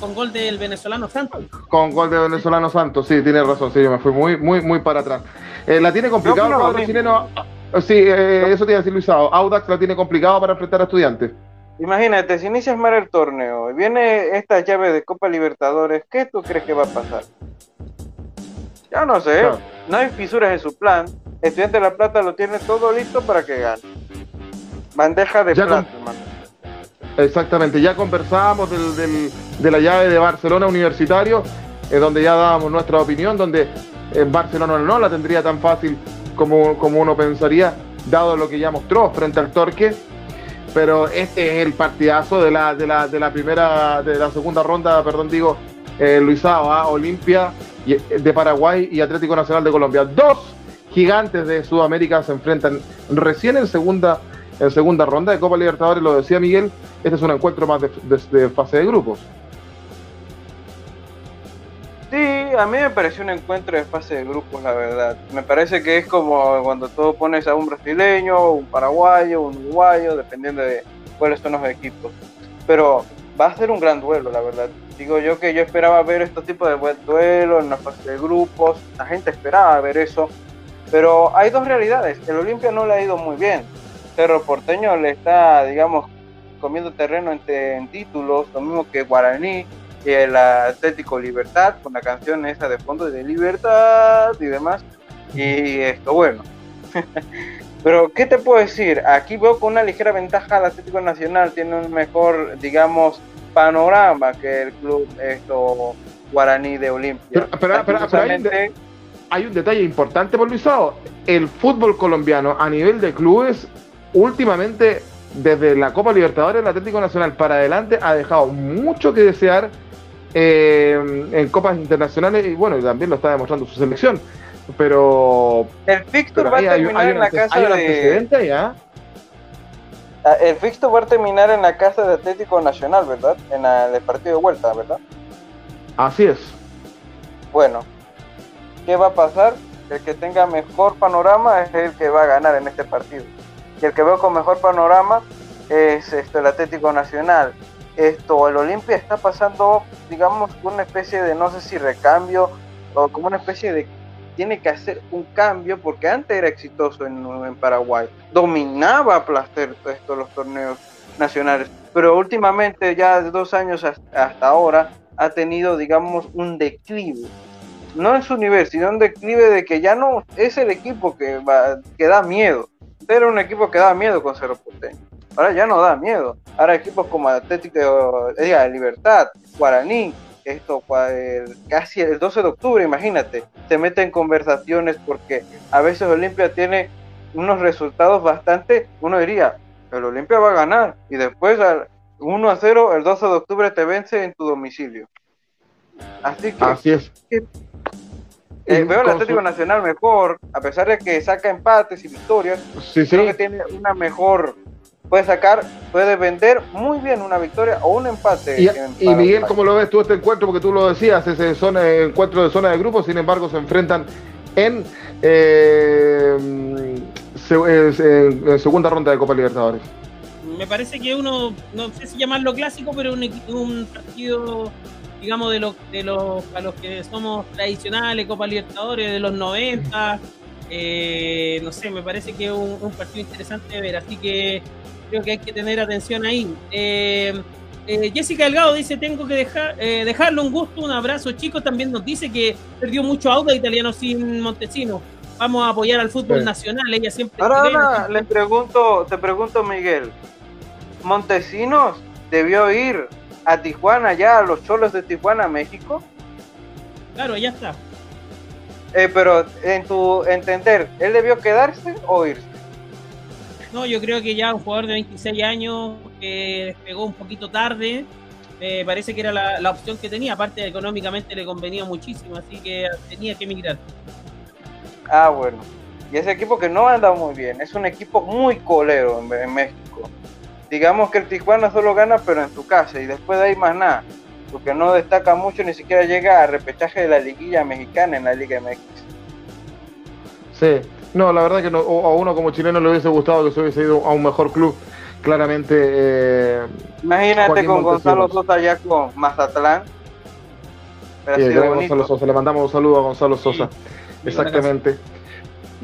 con gol del venezolano Santos. Con gol del venezolano Santos, sí, tiene razón, sí, yo me fui muy, muy, muy para atrás. Eh, la tiene complicado el cuadro chileno Oh, sí, eh, eso te iba a decir Luisado. Audax la tiene complicado para enfrentar a estudiantes. Imagínate, si inicias mal el torneo y viene esta llave de Copa Libertadores, ¿qué tú crees que va a pasar? Ya no sé, no hay fisuras en su plan. Estudiante de La Plata lo tiene todo listo para que gane. Bandeja de plata, hermano. Exactamente, ya conversábamos de la llave de Barcelona Universitario, eh, donde ya dábamos nuestra opinión, donde en Barcelona no la tendría tan fácil como, como uno pensaría, dado lo que ya mostró frente al Torque. Pero este es el partidazo de la, de la, de la primera, de la segunda ronda, perdón, digo, eh, Luisao, Olimpia de Paraguay y Atlético Nacional de Colombia. Dos gigantes de Sudamérica se enfrentan recién en segunda, en segunda ronda de Copa Libertadores, lo decía Miguel, este es un encuentro más de fase de grupos. Sí, a mí me pareció un encuentro de fase de grupos, la verdad. Me parece que es como cuando tú pones a un brasileño, un paraguayo, un uruguayo, dependiendo de cuáles son los equipos. Pero va a ser un gran duelo, la verdad. Digo yo que yo esperaba ver este tipo de buen duelo en la fase de grupos. La gente esperaba ver eso. Pero hay dos realidades. El Olimpia no le ha ido muy bien. Cerro Porteño le está, digamos, comiendo terreno en títulos, lo mismo que Guaraní el Atlético Libertad, con la canción esa de fondo de Libertad y demás. Y esto, bueno. Pero, ¿qué te puedo decir? Aquí veo con una ligera ventaja al Atlético Nacional, tiene un mejor, digamos, panorama que el club esto guaraní de Olimpia. Pero, hay, un detalle importante por Luisado. El fútbol colombiano a nivel de clubes, últimamente, desde la Copa Libertadores, el Atlético Nacional para adelante ha dejado mucho que desear eh, en copas internacionales y bueno, también lo está demostrando su selección. Pero el fixture va a terminar en la casa de ¿ya? Ah, el fixture va a terminar en la casa de Atlético Nacional, ¿verdad? En el partido de vuelta, ¿verdad? Así es. Bueno, ¿qué va a pasar? El que tenga mejor panorama es el que va a ganar en este partido. Y el que veo con mejor panorama es esto, el Atlético Nacional esto, el Olimpia está pasando, digamos, una especie de, no sé si recambio, o como una especie de, tiene que hacer un cambio, porque antes era exitoso en, Paraguay, dominaba placer esto, los torneos nacionales, pero últimamente, ya de dos años hasta, ahora, ha tenido, digamos, un declive. No en su nivel, sino un declive de que ya no es el equipo que, va, que da miedo. Era un equipo que da miedo con Cerro Porteño. Ahora ya no da miedo. Ahora equipos como Atlético, diga, Libertad, Guaraní, esto casi el 12 de octubre, imagínate, se mete en conversaciones porque a veces Olimpia tiene unos resultados bastante, uno diría, el Olimpia va a ganar y después al 1 a 0 el 12 de octubre te vence en tu domicilio. Así que, Así es. Eh, veo el Atlético Nacional mejor, a pesar de que saca empates y victorias, creo que tiene una mejor puede sacar, puede vender muy bien una victoria o un empate. Y, Miguel, ¿cómo lo ves tú este encuentro? Porque tú lo decías, ese zona, encuentro de zona de grupo, sin embargo se enfrentan en, eh, segunda ronda de Copa Libertadores. Me parece que uno, no sé si llamarlo clásico, pero un, un partido, digamos, de los, de los, a los que somos tradicionales, Copa Libertadores de los 90. Eh, no sé, me parece que es un, partido interesante de ver, así que creo que hay que tener atención ahí. Eh, eh, Jessica Delgado dice, tengo que dejar, eh, dejarle un gusto, un abrazo. Chicos, también nos dice que perdió mucho auto italiano sin Montesino. Vamos a apoyar al fútbol nacional, ella siempre... Ahora, le pregunto, te pregunto, Miguel, ¿Montesinos debió ir a Tijuana, ya a los cholos de Tijuana, México? Claro, ya está. Eh, pero en tu entender, ¿él debió quedarse o irse? No, yo creo que ya un jugador de 26 años que despegó un poquito tarde, parece que era la, opción que tenía. Aparte, económicamente le convenía muchísimo, así que tenía que emigrar. Ah, bueno. Y ese equipo que no anda muy bien, es un equipo muy colero en, México. Digamos que el Tijuana solo gana, pero en su casa, y después de ahí más nada. Porque no destaca mucho, ni siquiera llega a repechaje de la liguilla mexicana en la Liga MX. Sí, no, la verdad que no, a uno como chileno le hubiese gustado que se hubiese ido a un mejor club. Claramente. Eh, Imagínate con Gonzalo Sosa ya con Mazatlán. Gonzalo Sosa. Le mandamos un saludo a Gonzalo Sosa. Exactamente.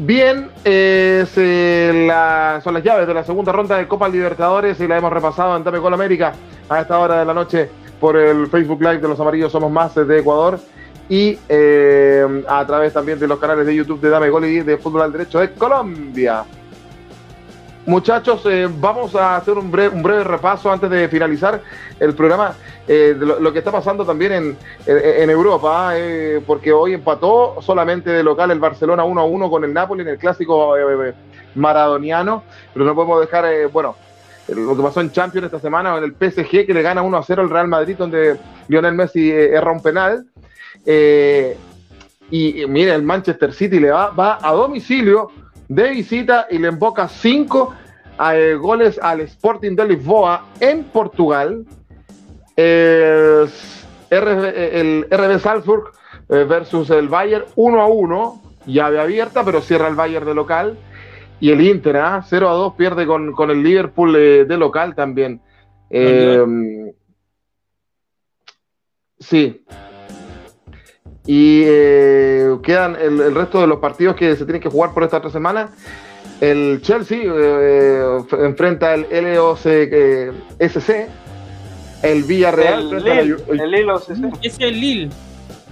Bien, eh, son las llaves de la segunda ronda de Copa Libertadores y la hemos repasado en Dame Gol América a esta hora de la noche por el Facebook Live de los Amarillos Somos Más de Ecuador y eh, a través también de los canales de YouTube de Dame Gol y de Fútbol al Derecho de Colombia. Muchachos, eh, vamos a hacer un breve, un breve, repaso antes de finalizar el programa eh, lo, que está pasando también en, Europa, porque hoy empató solamente de local el Barcelona 1 a 1 con el Napoli en el clásico maradoniano, pero no podemos dejar, bueno, lo que pasó en Champions esta semana en el PSG que le gana 1 a 0 al Real Madrid donde Lionel Messi erra un penal. Eh, y, mire, el Manchester City le va, va a domicilio de visita y le emboca cinco eh, goles al Sporting de Lisboa en Portugal. el RB Salzburg eh, versus el Bayern 1 a 1, llave abierta, pero cierra el Bayern de local. Y el Inter, 0 ¿ah? a 2, pierde con, con el Liverpool de local también. sí, y eh, quedan el, resto de los partidos que se tienen que jugar por esta otra semana. El Chelsea eh, enfrenta el LOC SC, el Villarreal. El, Lille, el Lille Es el Lille.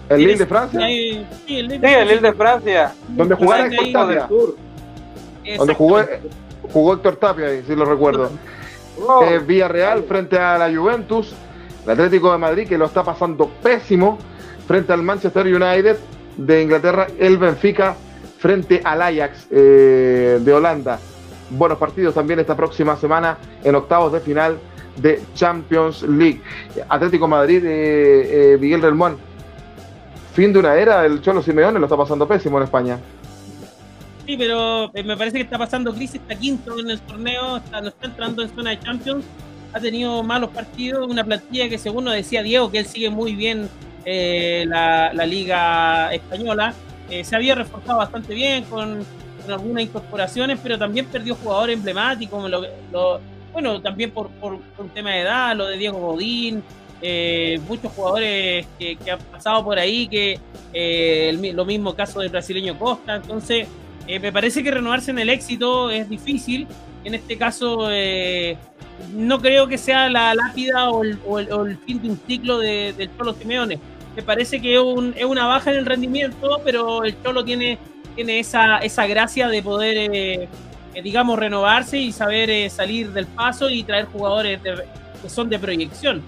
¿El Lille de Francia? Sí, el Lille, de Francia. Donde jugó Héctor Tapia. Donde jugó, jugó Héctor Tapia, si lo recuerdo. Eh, Villarreal frente a la Juventus. El Atlético de Madrid que lo está pasando pésimo frente al Manchester United de Inglaterra, el Benfica frente al Ajax eh, de Holanda. Buenos partidos también esta próxima semana en octavos de final de Champions League. Atlético Madrid, eh, eh, Miguel Relmón. Fin de una era, el Cholo Simeone lo está pasando pésimo en España. Sí, pero me parece que está pasando crisis, está quinto en el torneo, está, no está entrando en zona de Champions, ha tenido malos partidos, una plantilla que según nos decía Diego, que él sigue muy bien eh, la, liga española. Eh, se había reforzado bastante bien con, algunas incorporaciones, pero también perdió jugadores emblemáticos, bueno, también por, un tema de edad, lo de Diego Godín, eh, muchos jugadores que, han pasado por ahí, que lo mismo caso del brasileño Costa, entonces me parece que renovarse en el éxito es difícil, en este caso no creo que sea la lápida o el, fin de un ciclo de, del Cholo Simeone me parece que es, una baja en el rendimiento, pero el Cholo tiene, tiene esa, esa gracia de poder, eh, eh, digamos, renovarse y saber eh, salir del paso y traer jugadores que son de proyección.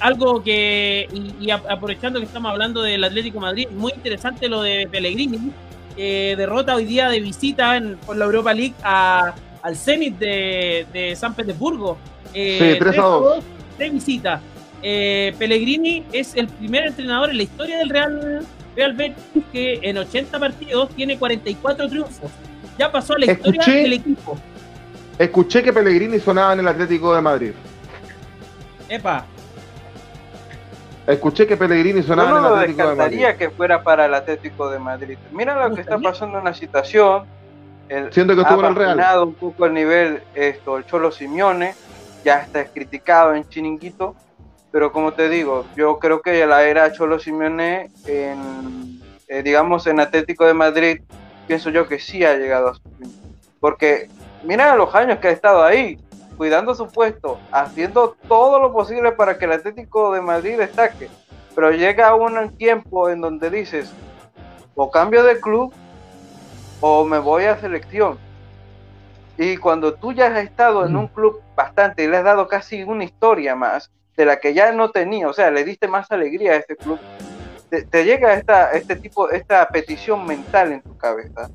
algo que, y, aprovechando que estamos hablando del Atlético Madrid, muy interesante lo de Pellegrini, derrota hoy día de visita en, por la Europa League al Zenit de, San Petersburgo. Sí, 3 a 2. De visita. Eh, Pellegrini es el primer entrenador en la historia del Real, Real Betis que en 80 partidos tiene 44 triunfos. Ya pasó a la historia del equipo. Escuché que Pellegrini sonaba en el Atlético de Madrid. Epa. Escuché que Pellegrini sonaba no en el Atlético de Madrid. descartaría que fuera para el Atlético de Madrid. Mira lo ¿No que está pasando en la situación. El, Siento que ha estuvo en el Real. bajado un poco el nivel esto, el Cholo Simeone, ya está criticado en Chiringuito, pero como te digo, yo creo que la era Cholo Simeone en, eh, digamos, en Atlético de Madrid, pienso yo que sí ha llegado a su fin. Porque mira los años que ha estado ahí, cuidando su puesto, haciendo todo lo posible para que el Atlético de Madrid destaque. Pero llega un tiempo en donde dices, o cambio de club o me voy a selección. Y cuando tú ya has estado en Mm. un club bastante y le has dado casi una historia más de la que ya no tenía, o sea, le diste más alegría a ese club, te, te llega esta, este tipo, esta petición mental en tu cabeza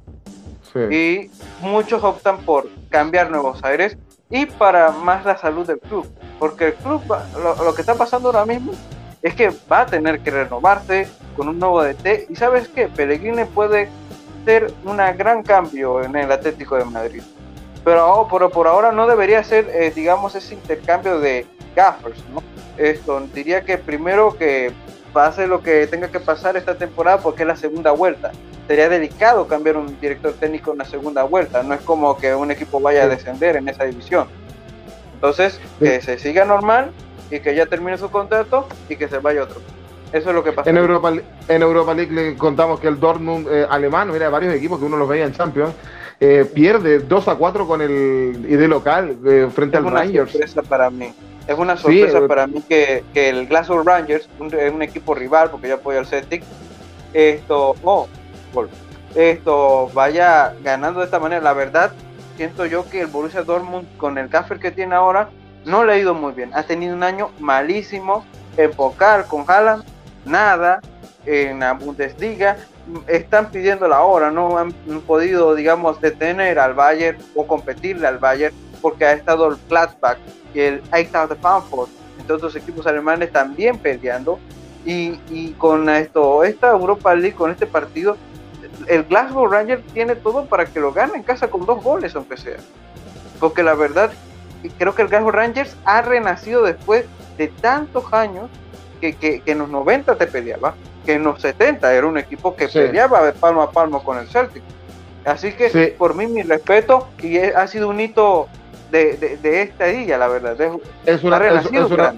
Sí. y muchos optan por cambiar nuevos aires y para más la salud del club, porque el club, lo, lo que está pasando ahora mismo es que va a tener que renovarse con un nuevo DT y sabes que Pellegrini puede ser un gran cambio en el Atlético de Madrid, pero, oh, pero por ahora no debería ser, eh, digamos, ese intercambio de gaffers, ¿no? Esto, diría que primero que pase lo que tenga que pasar esta temporada porque es la segunda vuelta sería delicado cambiar un director técnico en la segunda vuelta. No es como que un equipo vaya a descender en esa división. Entonces, que se siga normal y que ya termine su contrato y que se vaya otro. Eso es lo que pasa. En Europa, en Europa League le contamos que el Dortmund eh, alemán, mira, varios equipos que uno los veía en Champions, eh, pierde 2 a 4 con el y de local eh, frente es al una Rangers. sorpresa para mí. Es una sorpresa eh, para mí que, que el Glasgow Rangers, un, un equipo rival, porque yo apoyo al Celtic, esto, oh, gol. esto vaya ganando de esta manera. La verdad, siento yo que el Borussia Dortmund con el Kaffer que tiene ahora no le ha ido muy bien. Ha tenido un año malísimo en Pokal con Haaland, nada en la Bundesliga. Están pidiendo la hora, no han podido, digamos, detener al Bayern o competirle al Bayern porque ha estado el Gladbach y el Eintracht Frankfurt, entre otros equipos alemanes también peleando. Y, y con esto, esta Europa League, con este partido, el Glasgow Rangers tiene todo para que lo gane en casa con dos goles, aunque sea. Porque la verdad, creo que el Glasgow Rangers ha renacido después de tantos años que, que, que en los 90 te peleaba, que en los 70 era un equipo que Sí. peleaba de palmo a palmo con el Celtic. Así que Sí. por mí mi respeto y es- ha sido un hito de, de, de esta día, la verdad. Es- Es una, es, es una,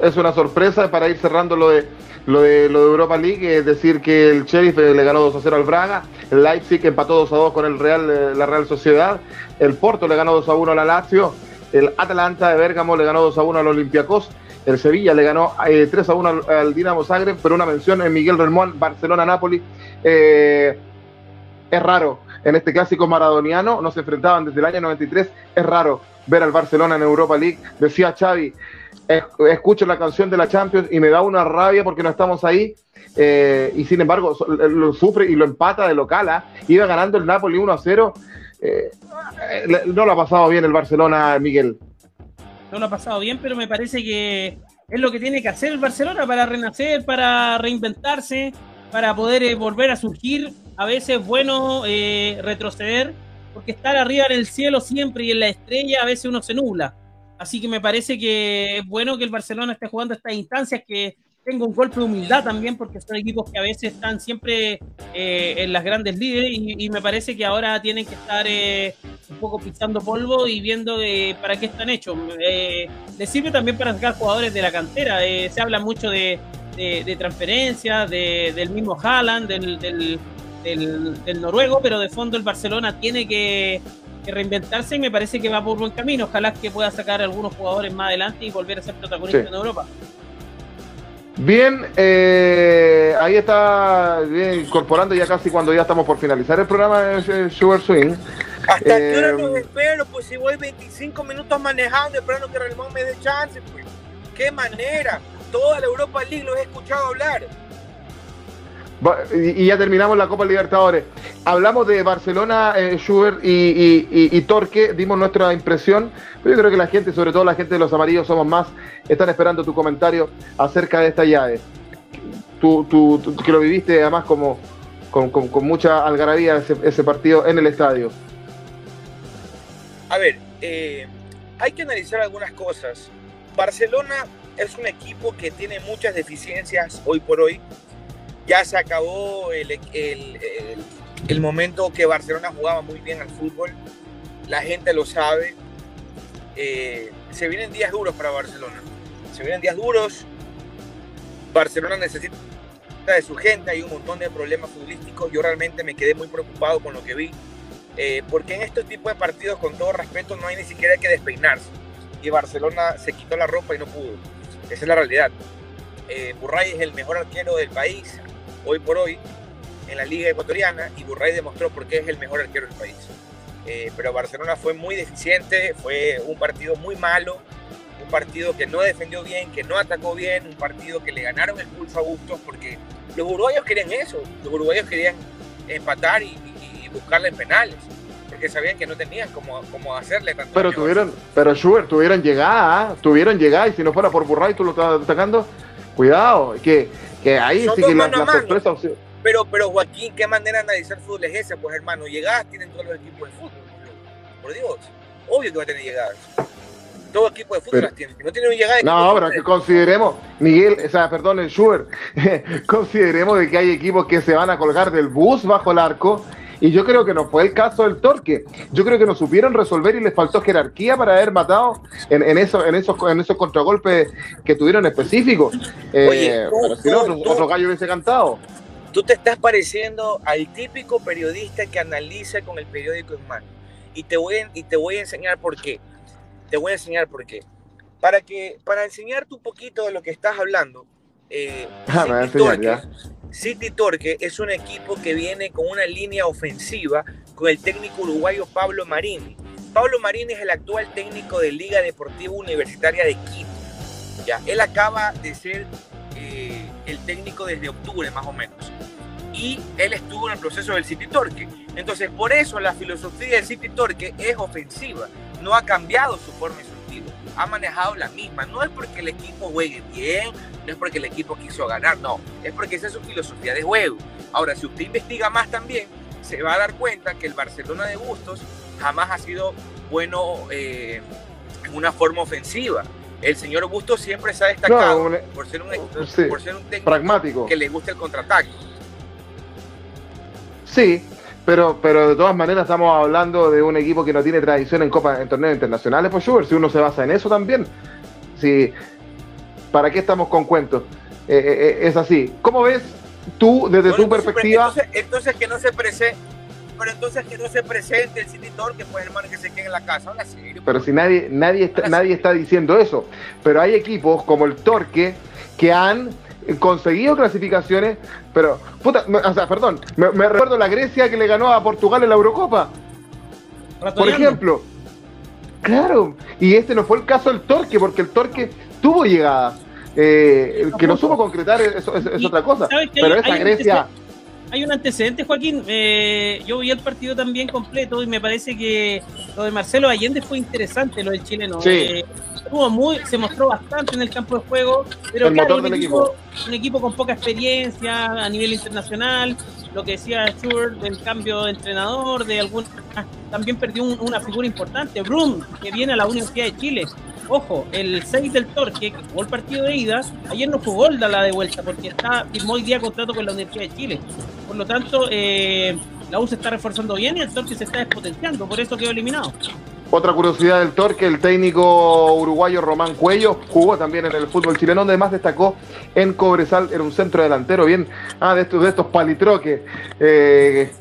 es, una sorpresa para ir cerrando lo de lo de, lo de Europa League, es decir, que el Sheriff eh, le ganó 2 a 0 al Braga, el Leipzig empató 2 a 2 con el Real, eh, la Real Sociedad, el Porto le ganó 2 a 1 a la Lazio, el Atalanta de Bérgamo le ganó 2 a 1 al Olympiacos, el Sevilla le ganó eh, 3 a 1 al, Dinamo Zagreb, pero una mención en Miguel Remón, Barcelona-Napoli. Eh, es raro, en este clásico maradoniano, no se enfrentaban desde el año 93, es raro ver al Barcelona en Europa League. Decía Xavi, es- escucho la canción de la Champions y me da una rabia porque no estamos ahí. eh, y sin embargo, so- lo sufre y lo empata de local. ¿ah? Iba ganando el Napoli 1 a 0. eh, eh, no lo ha pasado bien el Barcelona, Miguel. No lo ha pasado bien, pero me parece que es lo que tiene que hacer el Barcelona para renacer, para reinventarse, para poder eh, volver a surgir. A veces es bueno eh, retroceder, porque estar arriba en el cielo siempre y en la estrella a veces uno se nubla. Así que me parece que es bueno que el Barcelona esté jugando estas instancias, que tenga un golpe de humildad también, porque son equipos que a veces están siempre eh, en las grandes líderes y, y me parece que ahora tienen que estar eh, un poco pisando polvo y viendo eh, para qué están hechos. Eh, les sirve también para sacar jugadores de la cantera. Eh, se habla mucho de, de, de transferencias, de, del mismo Haaland, del, del, del, del noruego, pero de fondo el Barcelona tiene que, que reinventarse y me parece que va por buen camino. Ojalá que pueda sacar algunos jugadores más adelante y volver a ser protagonista Sí. en Europa. Bien, eh, ahí está bien, incorporando ya casi cuando ya estamos por finalizar el programa de eh, Sugar Swing. ¿Hasta qué hora Eh, los espero? Pues si voy 25 minutos manejando, esperando que Ramón me dé chance, pues. ¿Qué manera? Toda la Europa League los he escuchado hablar. Y ya terminamos la Copa Libertadores. Hablamos de Barcelona, eh, Schubert y, Torque, dimos nuestra impresión, pero yo creo que la gente, sobre todo la gente de los amarillos somos más, están esperando tu comentario acerca de esta llave. Tú, que lo viviste además como con, mucha algarabía ese, ese partido en el estadio. A ver, eh, hay que analizar algunas cosas. Barcelona es un equipo que tiene muchas deficiencias hoy por hoy. Ya se acabó el, el, el, el momento que Barcelona jugaba muy bien al fútbol. La gente lo sabe. Eh, se vienen días duros para Barcelona. Se vienen días duros. Barcelona necesita de su gente, hay un montón de problemas futbolísticos. Yo realmente me quedé muy preocupado con lo que vi, eh, porque en estos tipos de partidos, con todo respeto, no hay ni siquiera que despeinarse. Y Barcelona se quitó la ropa y no pudo. Esa es la realidad. Eh, es el mejor arquero del país, hoy por hoy, en la Liga Ecuatoriana, y Burray demostró por qué es el mejor arquero del país. Eh, pero Barcelona fue muy deficiente, fue un partido muy malo, un partido que no defendió bien, que no atacó bien, un partido que le ganaron el pulso a Bustos porque los uruguayos querían eso, los uruguayos querían empatar y, y, buscarle en penales, porque sabían que no tenían cómo, cómo hacerle tanto Pero tuvieron, pero Schubert, tuvieron llegada, ¿ah? tuvieron llegada, y si no fuera por Burray, tú lo estabas atacando, cuidado, que, que ahí Son sí que la, la sorpresa... Pero, pero Joaquín, ¿qué manera de analizar fútbol es esa? Pues hermano, llegadas tienen todos los equipos de fútbol. Por Dios, obvio que va a tener llegadas. Todo equipo de fútbol Pero- las tiene. No tiene llegadas, No, pero que consideremos, Miguel, o sea, perdón, el Schubert, consideremos de que hay equipos que se van a colgar del bus bajo el arco, y yo creo que no fue el caso del Torque. Yo creo que no supieron resolver y les faltó jerarquía para haber matado en, en, eso, en, esos, en esos contragolpes que tuvieron específicos. Eh, Oye, tú, pero si no, tú, otro, tú. otro gallo hubiese cantado. Tú te estás pareciendo al típico periodista que analiza con el periódico en mano. Y te voy a, y te voy a enseñar por qué. Te voy a enseñar por qué. Para, que, para enseñarte un poquito de lo que estás hablando, eh, Ah, City Torque- ya. City Torque es un equipo que viene con una línea ofensiva con el técnico uruguayo Pablo Marini. Pablo Marini es el actual técnico de Liga Deportiva Universitaria de Quito. Ya, él acaba de ser eh, el técnico desde octubre más o menos. Y él estuvo en el proceso del City Torque. Entonces, por eso la filosofía del City Torque es ofensiva. No ha cambiado su forma y su estilo. Ha manejado la misma. No es porque el equipo juegue bien, no es porque el equipo quiso ganar, no. Es porque esa es su filosofía de juego. Ahora, si usted investiga más también, se va a dar cuenta que el Barcelona de Bustos jamás ha sido bueno eh, en una forma ofensiva. El señor Bustos siempre se ha destacado No, por, ser un, sí, por ser un técnico Pragmático. que le gusta el contraataque. Sí, pero, pero de todas maneras estamos hablando de un equipo que no tiene tradición en Copa, en torneos internacionales, pues Schubert, si uno se basa en eso también. Si, ¿Para qué estamos con cuentos? Eh, eh, eh, es así. ¿Cómo ves tú, desde Bueno, tu entonces, perspectiva? Entonces, entonces que no se presente, pero entonces que no se presente el City Torque, pues hermano, que se quede en la casa. Ahora sí. Pero si nadie, nadie, está, sí. nadie está diciendo eso. Pero hay equipos como el Torque que han conseguido clasificaciones, pero, puta, me- o sea, perdón, me, me recuerdo la Grecia que le ganó a Portugal en la Eurocopa. Por ejemplo. Claro, y este no fue el caso del Torque, porque el Torque tuvo llegada. Eh, que no supo concretar es, es- es otra cosa. Pero esa Grecia, Hay un antecedente, Joaquín. Eh, yo vi el partido también completo y me parece que lo de Marcelo Allende fue interesante, lo del chileno. Sí. Eh, estuvo muy, se mostró bastante en el campo de juego, pero El claro, motor un equipo, un equipo con poca experiencia a nivel internacional, lo que decía Schur del cambio de entrenador, de algún también perdió un- una figura importante, Brum, que viene a la Universidad de Chile. Ojo, el 6 del Torque, que jugó el partido de ida, ayer no jugó la de vuelta porque está, firmó hoy día contrato con la Universidad de Chile. Por lo tanto, eh, la U se está reforzando bien y el Torque se está despotenciando, por eso quedó eliminado. otra curiosidad del Torque, el técnico uruguayo Román Cuello jugó también en el fútbol chileno, donde más destacó en Cobresal, era un centro delantero, bien, ah, de estos, de estos palitroques, eh,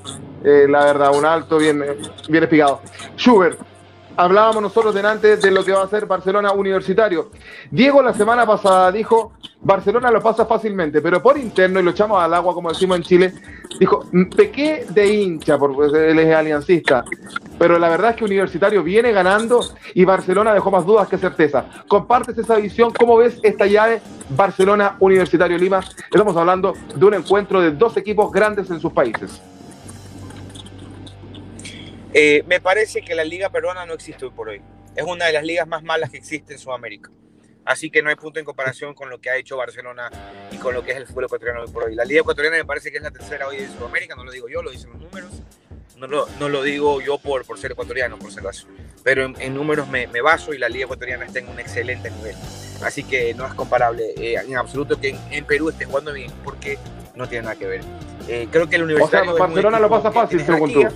eh, la verdad, un alto bien, eh, bien espigado. Schubert, hablábamos nosotros delante de lo que va a ser Barcelona Universitario. Diego la semana pasada dijo, Barcelona lo pasa fácilmente, pero por interno, y lo echamos al agua, como decimos en Chile, dijo, pequé de hincha, porque él es aliancista, pero la verdad es que Universitario viene ganando y Barcelona dejó más dudas que certeza. ¿Compartes esa visión? ¿Cómo ves esta llave Barcelona Universitario Lima? Estamos hablando de un encuentro de dos equipos grandes en sus países. Eh, me parece que la liga peruana no existe hoy por hoy. Es una de las ligas más malas que existe en Sudamérica. Así que no hay punto en comparación con lo que ha hecho Barcelona y con lo que es el fútbol ecuatoriano hoy por hoy. La liga ecuatoriana me parece que es la tercera hoy en Sudamérica, no lo digo yo, lo dicen los números. No lo, no lo digo yo por, por ser ecuatoriano, por ser caso. Pero en, en números me, me, baso y la liga ecuatoriana está en un excelente nivel. Así que no es comparable eh, en absoluto que en, en, Perú esté jugando bien, porque no tiene nada que ver. Eh, creo que el Universitario... O sea, Barcelona lo pasa fácil, según tú.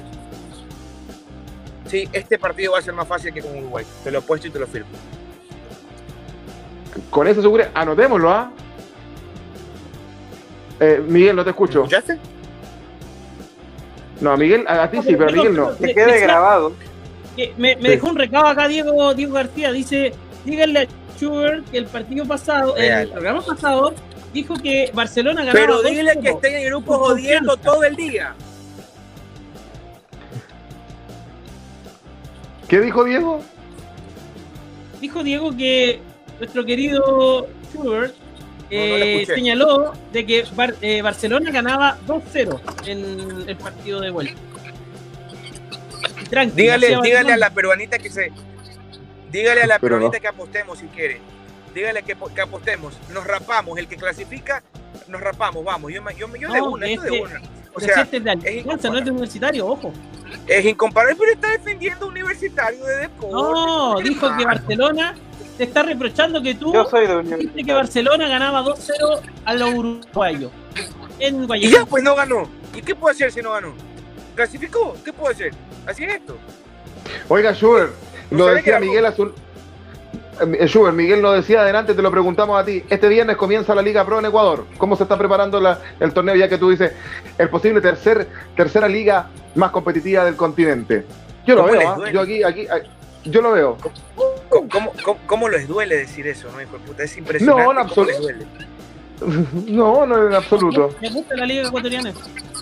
Sí, este partido va a ser más fácil que con Uruguay. Te lo he puesto y te lo firmo. Con eso seguro, anotémoslo, ¿ah? Eh, Miguel, no te escucho. ¿Me escuchaste? No, a Miguel, a, a ti sí, pero a Miguel no. Que quede grabado. Me, me dejó un recado acá Diego, Diego García, dice, díganle a Schubert que el partido pasado, el programa pasado, dijo que Barcelona ganaba Pero dile que esté en el grupo jodiendo todo el día. ¿Qué dijo Diego? Dijo Diego que nuestro querido Schubert eh, no, no señaló de que Bar eh, Barcelona ganaba 2-0 en el partido de vuelta. Tranquilo, dígale, dígale a la peruanita que se. Dígale a la Pero peruanita no. que apostemos si quiere. Dígale que, que, apostemos. Nos rapamos. El que clasifica, nos rapamos. Vamos. Yo, yo, yo no, de una, este, yo de una. O sea, este es de alianza, no es de universitario, ojo. Es incomparable, pero está defendiendo universitario de deporte. No, dijo que Barcelona te está reprochando que tú Yo soy de dijiste que Barcelona ganaba 2-0 a los uruguayos. En y ya, pues no ganó. ¿Y qué puede hacer si no ganó? ¿Clasificó? ¿Qué puede hacer? Así es esto. Oiga, Schubert, lo decía Miguel Azul. Schubert, Miguel lo decía adelante, te lo preguntamos a ti. Este viernes comienza la Liga Pro en Ecuador. ¿Cómo se está preparando la, el torneo ya que tú dices el posible tercer, tercera liga más competitiva del continente? Yo lo veo, ¿eh? yo aquí, aquí, yo lo veo. ¿Cómo, cómo, cómo, cómo les duele decir eso, no, hijo de puta? Es impresionante. No, en absoluto. No, no, en absoluto. Me gusta la liga ecuatoriana.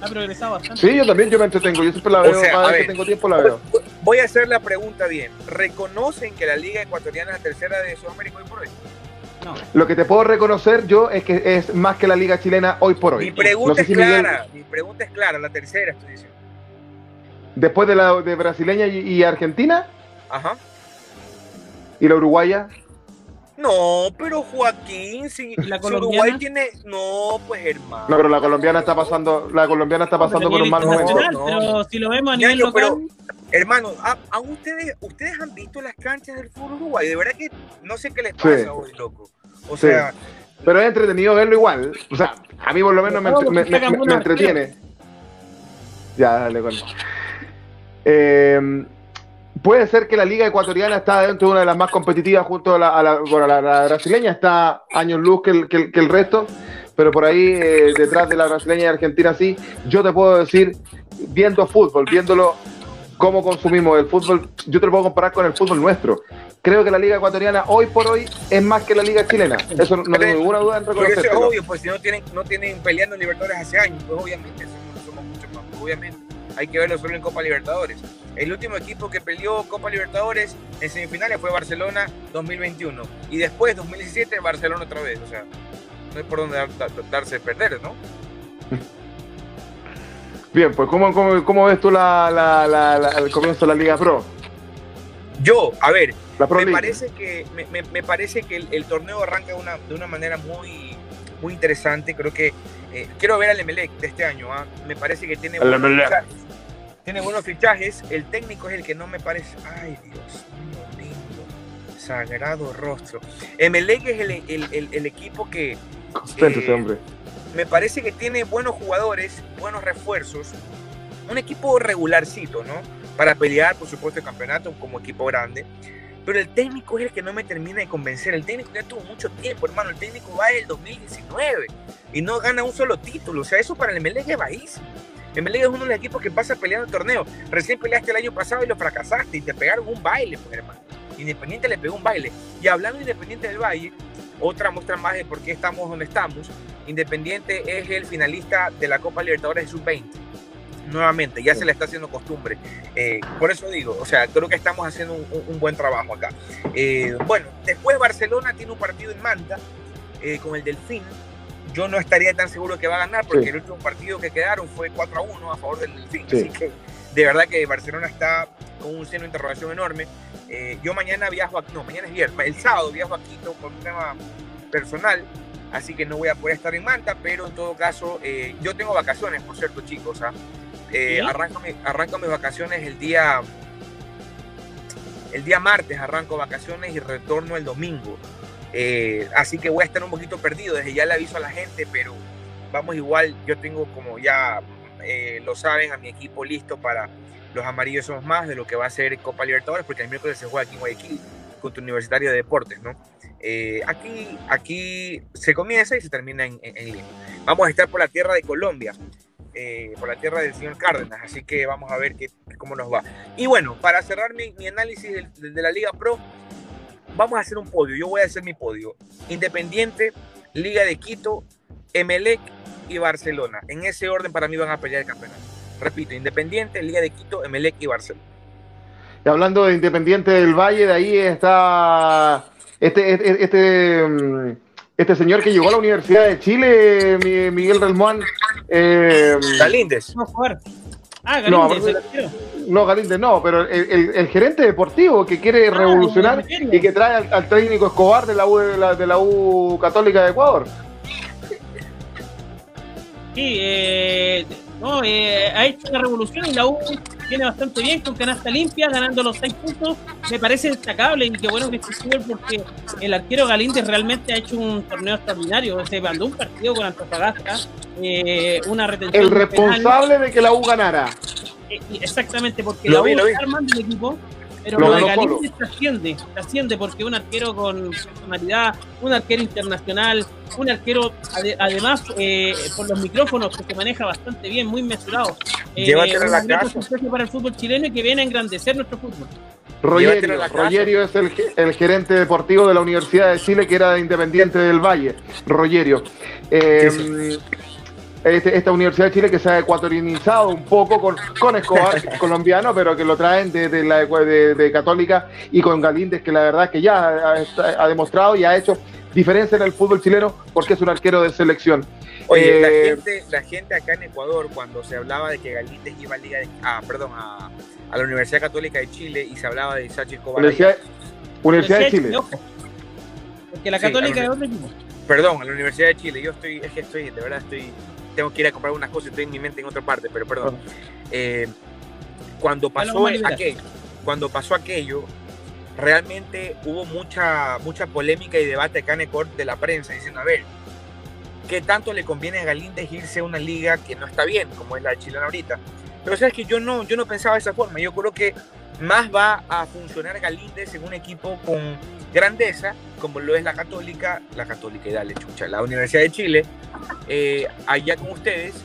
Ha progresado bastante. Sí, yo también, yo me entretengo. Yo siempre la veo. O sea, cada vez ver, que tengo tiempo la veo. Voy a hacer la pregunta bien. ¿Reconocen que la liga ecuatoriana es la tercera de Sudamérica hoy por hoy? No. Lo que te puedo reconocer yo es que es más que la liga chilena hoy por hoy. Mi pregunta no sé es si clara. Miguel... Mi pregunta es clara. La tercera estoy diciendo. Después de la de brasileña y, y Argentina. Ajá. ¿Y la uruguaya? No, pero Joaquín, si, ¿La si Uruguay tiene. No, pues hermano. No, pero la colombiana está pasando, la colombiana está pasando por un mal momento. No. Pero si lo vemos a nivel Ñaño, local. pero, hermano, ¿a, a ustedes, ustedes han visto las canchas del fútbol uruguay. De verdad que no sé qué les pasa Sí. hoy, loco. O Sí. sea, Pero es entretenido verlo igual. O sea, a mí por lo menos me, me- entretiene. Ya, dale con. Eh, puede ser que la liga ecuatoriana está dentro de una de las más competitivas junto a la, a la- bueno, la, la brasileña, está años luz que el, que el- que el resto, pero por ahí eh, detrás de la brasileña y argentina sí, yo te puedo decir, viendo fútbol, viéndolo cómo consumimos el fútbol, yo te lo puedo comparar con el fútbol nuestro. Creo que la liga ecuatoriana hoy por hoy es más que la liga chilena. Eso no, tengo ninguna duda en eso es reconocerlo. obvio, pues si no tienen, no tienen peleando en Libertadores hace años, pues obviamente somos mucho más, obviamente. Hay que verlo solo en Copa Libertadores. El último equipo que peleó Copa Libertadores en semifinales fue Barcelona 2021. Y después, 2017, Barcelona otra vez. O sea, no hay por dónde dar- dar- darse perder, ¿no? Bien, pues ¿cómo, cómo, cómo ves tú la, la, la, el comienzo de la Liga Pro? Yo, a ver, La Pro me League. parece que, me, me- me parece que el, el torneo arranca de una, de una manera muy, muy interesante. Creo que eh, quiero ver al Emelec de este año. ¿ah? Me parece que tiene El buenos, Emelec. fichajes. tiene buenos fichajes. El técnico es el que no me parece. Ay, Dios mío, lindo. Sagrado rostro. Emelec es el, el- el- el equipo que Concéntrese, eh, hombre. me parece que tiene buenos jugadores, buenos refuerzos, un equipo regularcito, ¿no? Para pelear, por supuesto, el campeonato como equipo grande. Pero el técnico es el que no me termina de convencer. El técnico ya tuvo mucho tiempo, hermano. El técnico va del 2019 y no gana un solo título. O sea, eso para el Emelec es bajísimo. El Emelec es uno de los equipos que pasa peleando el torneo. Recién peleaste el año pasado y lo fracasaste y te pegaron un baile, pues, hermano. Independiente le pegó un baile. Y hablando de Independiente del Valle, otra muestra más de por qué estamos donde estamos. Independiente es el finalista de la Copa Libertadores de Sub-20. Nuevamente, ya se le está haciendo costumbre. Eh, por eso digo, o sea, creo que estamos haciendo un buen trabajo acá. Eh, bueno, después Barcelona tiene un partido en Manta eh, con el Delfín. Yo no estaría tan seguro que va a ganar porque Sí. el último partido que quedaron fue 4 a 1 a favor del Delfín. Sí. Así que de verdad que Barcelona está con un seno de interrogación enorme. Eh, yo mañana viajo a, no, mañana es viernes, el sábado viajo a Quito por un tema personal, así que no voy a poder estar en Manta, pero en todo caso, eh, yo tengo vacaciones, por cierto, chicos. ¿ah? Eh, arranco, mis vacaciones el día, el día martes, arranco vacaciones y retorno el domingo. Eh, así que voy a estar un poquito perdido, desde ya le aviso a la gente, pero vamos igual, yo tengo como ya eh, lo saben a mi equipo listo para los amarillos somos más de lo que va a ser Copa Libertadores, porque el miércoles se juega aquí en Guayaquil contra Universitario de Deportes, ¿no? Eh, aquí, aquí se comienza y se termina en, Lima. Vamos a estar por la tierra de Colombia, eh, por la tierra del señor Cárdenas, así que vamos a ver qué, cómo nos va. Y bueno, para cerrar mi, análisis de, la Liga Pro, vamos a hacer un podio. Yo voy a hacer mi podio. Independiente, Liga de Quito, Emelec y Barcelona. En ese orden para mí van a pelear el campeonato. Repito, Independiente, Liga de Quito, Emelec y Barcelona. Y hablando de Independiente del Valle, de ahí está este, este, este, este señor que llegó a la Universidad de Chile, Miguel Relmuán. Eh, Galíndez. Ah, Galíndez, no, Galíndez no, pero el, gerente deportivo que quiere ah, revolucionar y que trae al, técnico Escobar de la U, de la, U Católica de Ecuador. Sí, eh, no, eh, ha hecho una revolución y la U viene bastante bien con canasta limpia, ganando los seis puntos. Me parece destacable y qué bueno que esté porque el arquero Galíndez realmente ha hecho un torneo extraordinario. Se mandó un partido con Antofagasta, eh, una retención. El responsable de, que la U ganara. Eh, exactamente, porque la U está armando el equipo pero lo, de Galíndez trasciende, trasciende porque un arquero con personalidad, un arquero internacional, un arquero además eh, por los micrófonos que se maneja bastante bien, muy mesurado. Eh, un la casa. para el fútbol chileno y que viene a engrandecer nuestro fútbol. Rogerio, es el, el, gerente deportivo de la Universidad de Chile que era Independiente del Valle. Rogerio. Eh, este, esta Universidad de Chile que se ha ecuatorianizado un poco con, con Escobar colombiano, pero que lo traen de, la de, Católica y con Galíndez, que la verdad que ya ha, demostrado y ha hecho diferencia en el fútbol chileno porque es un arquero de selección. Oye, la, eh, gente, la gente acá en Ecuador, cuando se hablaba de que Galíndez iba a, Liga ah, perdón, a, la Universidad Católica de Chile y se hablaba de Sánchez Escobar. Universidad, de Chile. Porque la Católica es otro equipo. Perdón, a la Universidad de Chile. Yo estoy, es que estoy, de verdad estoy tengo que ir a comprar unas cosas, estoy en mi mente en otra parte, pero perdón. Eh, cuando pasó aquello, cuando pasó aquello, realmente hubo mucha, mucha polémica y debate acá en Ecuador de la prensa diciendo, a ver, ¿qué tanto le conviene a Galíndez irse a una liga que no está bien, como es la chilena ahorita? Pero sabes que yo no, yo no pensaba de esa forma, yo creo que más va a funcionar Galíndez en un equipo con grandeza, como lo es la Católica, la Católica y dale chucha, la Universidad de Chile, eh, allá con ustedes,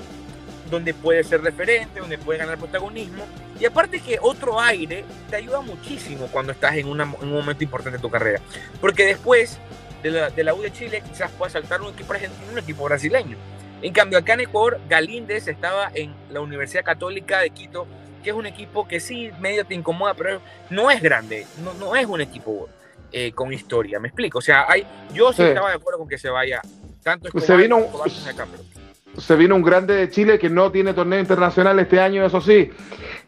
donde puede ser referente, donde puede ganar protagonismo. Y aparte que otro aire te ayuda muchísimo cuando estás en, un momento importante de tu carrera. Porque después de la, de la U de Chile quizás puedas saltar un equipo argentino, un equipo brasileño. En cambio, acá en Ecuador, Galíndez estaba en la Universidad Católica de Quito, que es un equipo que sí, medio te incomoda, pero no es grande, no, no es un equipo eh, con historia. ¿Me explico? O sea, hay, yo sí, estaba de acuerdo con que se vaya tanto se vino, se vino un grande de Chile que no tiene torneo internacional este año, eso sí.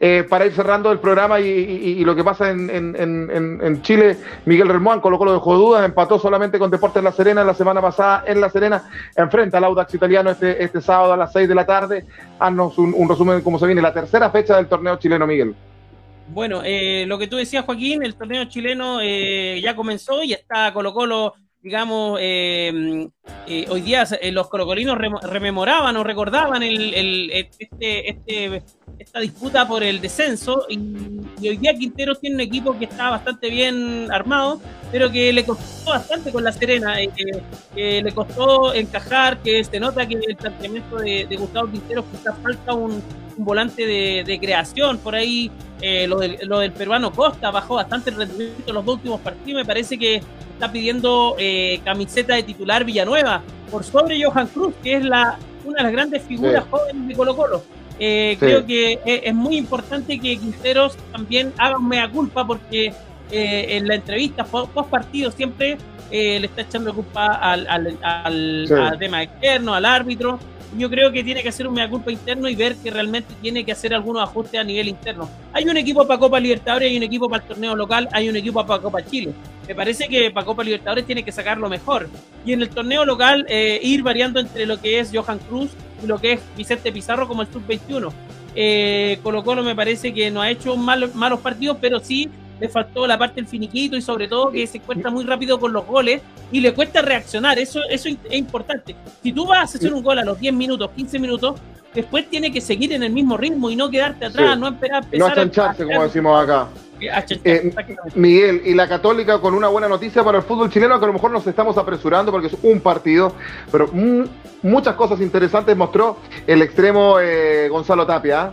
Eh, para ir cerrando el programa y, lo que pasa en, Chile, Miguel Remón colocó lo dejó dudas, empató solamente con Deportes La Serena la semana pasada en La Serena, enfrenta al Audax Italiano este, este sábado a las 6 de la tarde. Haznos un, resumen de cómo se viene la tercera fecha del torneo chileno, Miguel. Bueno, eh, lo que tú decías, Joaquín, el torneo chileno eh, ya comenzó y está Colo Colo, digamos, eh, hoy día los colocolinos rememoraban o recordaban el, este, este, esta disputa por el descenso y, hoy día Quinteros tiene un equipo que está bastante bien armado, pero que le costó bastante con la Serena, que le costó encajar, que se nota que el planteamiento de, de Gustavo Quinteros quizás falta un un volante de, creación. Por ahí eh, lo, del, lo, del, peruano Costa bajó bastante el rendimiento en los dos últimos partidos. Me parece que está pidiendo eh, camiseta de titular Villanueva por sobre Johan Cruz, que es la, una de las grandes figuras jóvenes de Colo Colo. Eh, creo que es, muy importante que Quinteros también haga un mea culpa porque en la entrevista post partido siempre le está echando culpa al, al, al tema externo, al árbitro yo creo que tiene que hacer un mea culpa interno y ver que realmente tiene que hacer algunos ajustes a nivel interno. Hay un equipo para Copa Libertadores, hay un equipo para el torneo local, hay un equipo para Copa Chile. Me parece que para Copa Libertadores tiene que sacar lo mejor. Y en el torneo local eh, ir variando entre lo que es Johan Cruz y lo que es Vicente Pizarro como el sub-21. eh, Colo Colo me parece que no ha hecho malos partidos, pero sí le faltó la parte del finiquito y sobre todo que se encuentra muy rápido con los goles y le cuesta reaccionar, eso, eso es importante. Si tú vas a hacer un gol a los 10 minutos, 15 minutos, después tiene que seguir en el mismo ritmo y no quedarte atrás, no esperar No achancharse, como decimos acá. Eh, Miguel, y la Católica con una buena noticia para el fútbol chileno, que a lo mejor nos estamos apresurando porque es un partido, pero muchas cosas interesantes mostró el extremo eh, Gonzalo Tapia. ¿ah?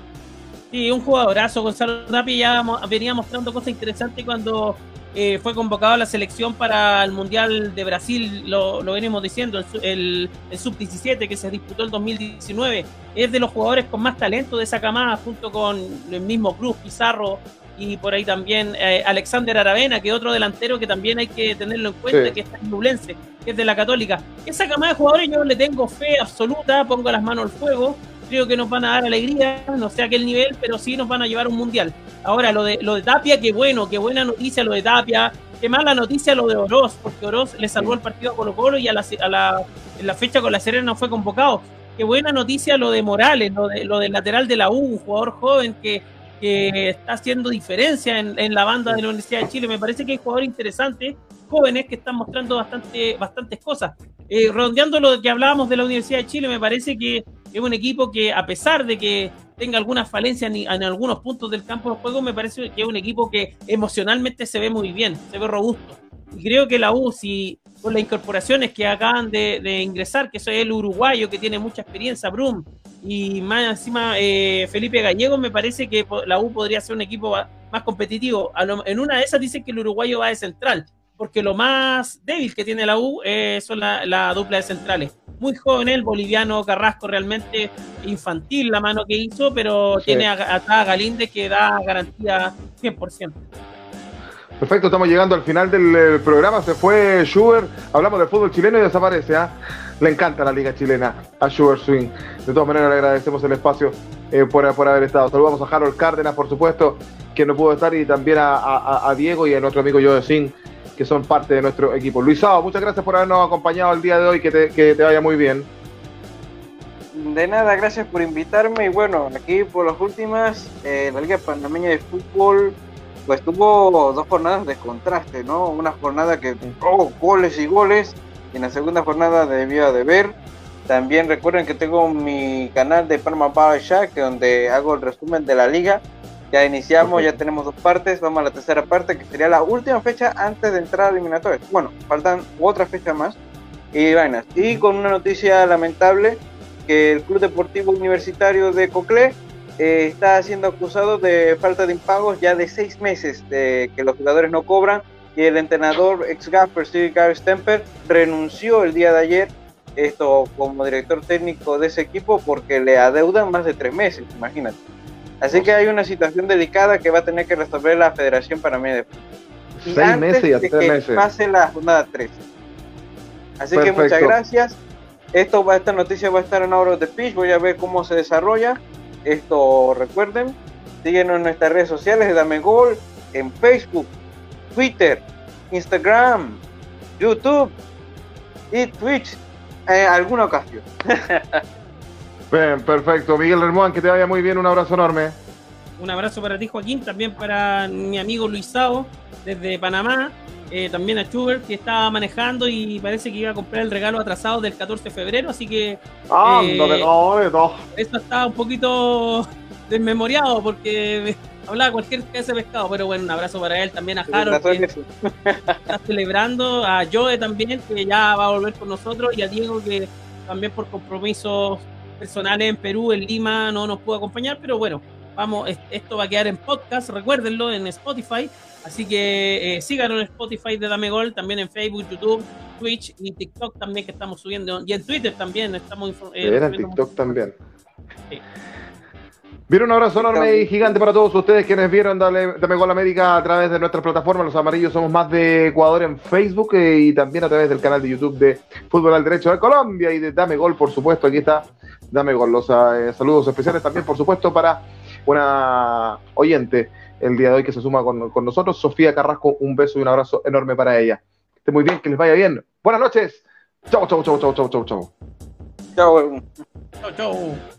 Sí, un jugadorazo, Gonzalo Tapia ya venía mostrando cosas interesantes cuando eh, fue convocado a la selección para el Mundial de Brasil, lo, venimos diciendo, el, Sub-17 que se disputó el 2019. Es de los jugadores con más talento de esa camada, junto con el mismo Cruz, Pizarro y por ahí también eh, Alexander Aravena, que es otro delantero que también hay que tenerlo en cuenta, que está en Nublense, que es de la Católica. Esa camada de jugadores yo le tengo fe absoluta, pongo las manos al fuego creo que nos van a dar alegría, no sé a qué nivel, pero sí nos van a llevar un mundial. Ahora, lo de, lo de Tapia, qué bueno, qué buena noticia lo de Tapia, qué mala noticia lo de Oroz, porque Oroz le salvó el partido a Colo Colo y a la, a la, en la fecha con la Serena no fue convocado. Qué buena noticia lo de Morales, lo, de, lo del lateral de la U, un jugador joven que, que está haciendo diferencia en, en, la banda de la Universidad de Chile. Me parece que hay jugadores interesantes, jóvenes, que están mostrando bastante, bastantes cosas. Eh, lo que hablábamos de la Universidad de Chile, me parece que es un equipo que, a pesar de que tenga algunas falencias en, algunos puntos del campo de juego, me parece que es un equipo que emocionalmente se ve muy bien, se ve robusto. Y creo que la U, si con las incorporaciones que acaban de, ingresar, que soy el uruguayo que tiene mucha experiencia, Brum, y más encima eh, Felipe Gallego, me parece que la U podría ser un equipo más competitivo. en una de esas dicen que el uruguayo va de central, porque lo más débil que tiene la U eh, son la, dupla de centrales. Muy joven el boliviano Carrasco, realmente infantil la mano que hizo, pero tiene acá a Galíndez que da garantía 100%. Perfecto, estamos llegando al final del programa. Se fue Schubert, hablamos del fútbol chileno y desaparece. ¿ah? Le encanta la liga chilena a Schubert Swing. De todas maneras, le agradecemos el espacio eh, por, por, haber estado. Saludamos a Harold Cárdenas, por supuesto, que no pudo estar, y también a, Diego y a nuestro amigo Joe que son parte de nuestro equipo. Luisao, muchas gracias por habernos acompañado el día de hoy, que te, que te vaya muy bien. De nada, gracias por invitarme y bueno, aquí por las últimas, eh, la Liga Panameña de Fútbol pues tuvo dos jornadas de contraste, ¿no? Una jornada que oh, goles y goles, y en la segunda jornada debió de ver. También recuerden que tengo mi canal de Panama Power Shack, donde hago el resumen de la liga ya iniciamos, ya tenemos dos partes, vamos a la tercera parte, que sería la última fecha antes de entrar a eliminatorias. Bueno, faltan otra fecha más y vainas. Y con una noticia lamentable, que el Club Deportivo Universitario de Coclé eh, está siendo acusado de falta de impagos ya de seis meses, de que los jugadores no cobran, y el entrenador ex gaffer Steve Gary Stemper renunció el día de ayer esto como director técnico de ese equipo porque le adeudan más de tres meses, imagínate. Así que hay una situación delicada que va a tener que resolver la Federación Panameña de Fútbol. Seis meses y a tres meses. Pase la jornada 3. Así que muchas gracias. Esto va, esta noticia va a estar en Oro de Pitch. Voy a ver cómo se desarrolla. Esto recuerden. Síguenos en nuestras redes sociales de Dame Gol, en Facebook, Twitter, Instagram, YouTube y Twitch en alguna ocasión. Bien, perfecto. Miguel Remón, que te vaya muy bien. Un abrazo enorme. Un abrazo para ti, Joaquín. También para mi amigo Luisao, desde Panamá. Eh, también a Schubert, que estaba manejando y parece que iba a comprar el regalo atrasado del 14 de febrero. Así que. ¡Ah, eh, Eso estaba un poquito desmemoriado porque hablaba cualquier de pescado. Pero bueno, un abrazo para él. También a Harold, que está celebrando. A Joe también, que ya va a volver con nosotros. Y a Diego, que también por compromisos personales en Perú, en Lima, no nos pudo acompañar, pero bueno, vamos, esto va a quedar en podcast, recuérdenlo, en Spotify. Así que eh, síganos en Spotify de Dame Gol, también en Facebook, YouTube, Twitch y TikTok también que estamos subiendo. Y en Twitter también estamos eh, en TikTok también. Sí. un abrazo enorme y gigante para todos ustedes quienes vieron Dame, Dame Gol América a través de nuestras plataformas. Los amarillos somos más de Ecuador en Facebook eh, y también a través del canal de YouTube de Fútbol al Derecho de Colombia y de Dame Gol, por supuesto. Aquí está Dame con los eh, saludos especiales también, por supuesto, para una oyente el día de hoy que se suma con, nosotros, Sofía Carrasco. Un beso y un abrazo enorme para ella. Esté muy bien, que les vaya bien. Buenas noches. Chau, chau, chau, chau, chau, chau, chau. Chau. Chau, chau.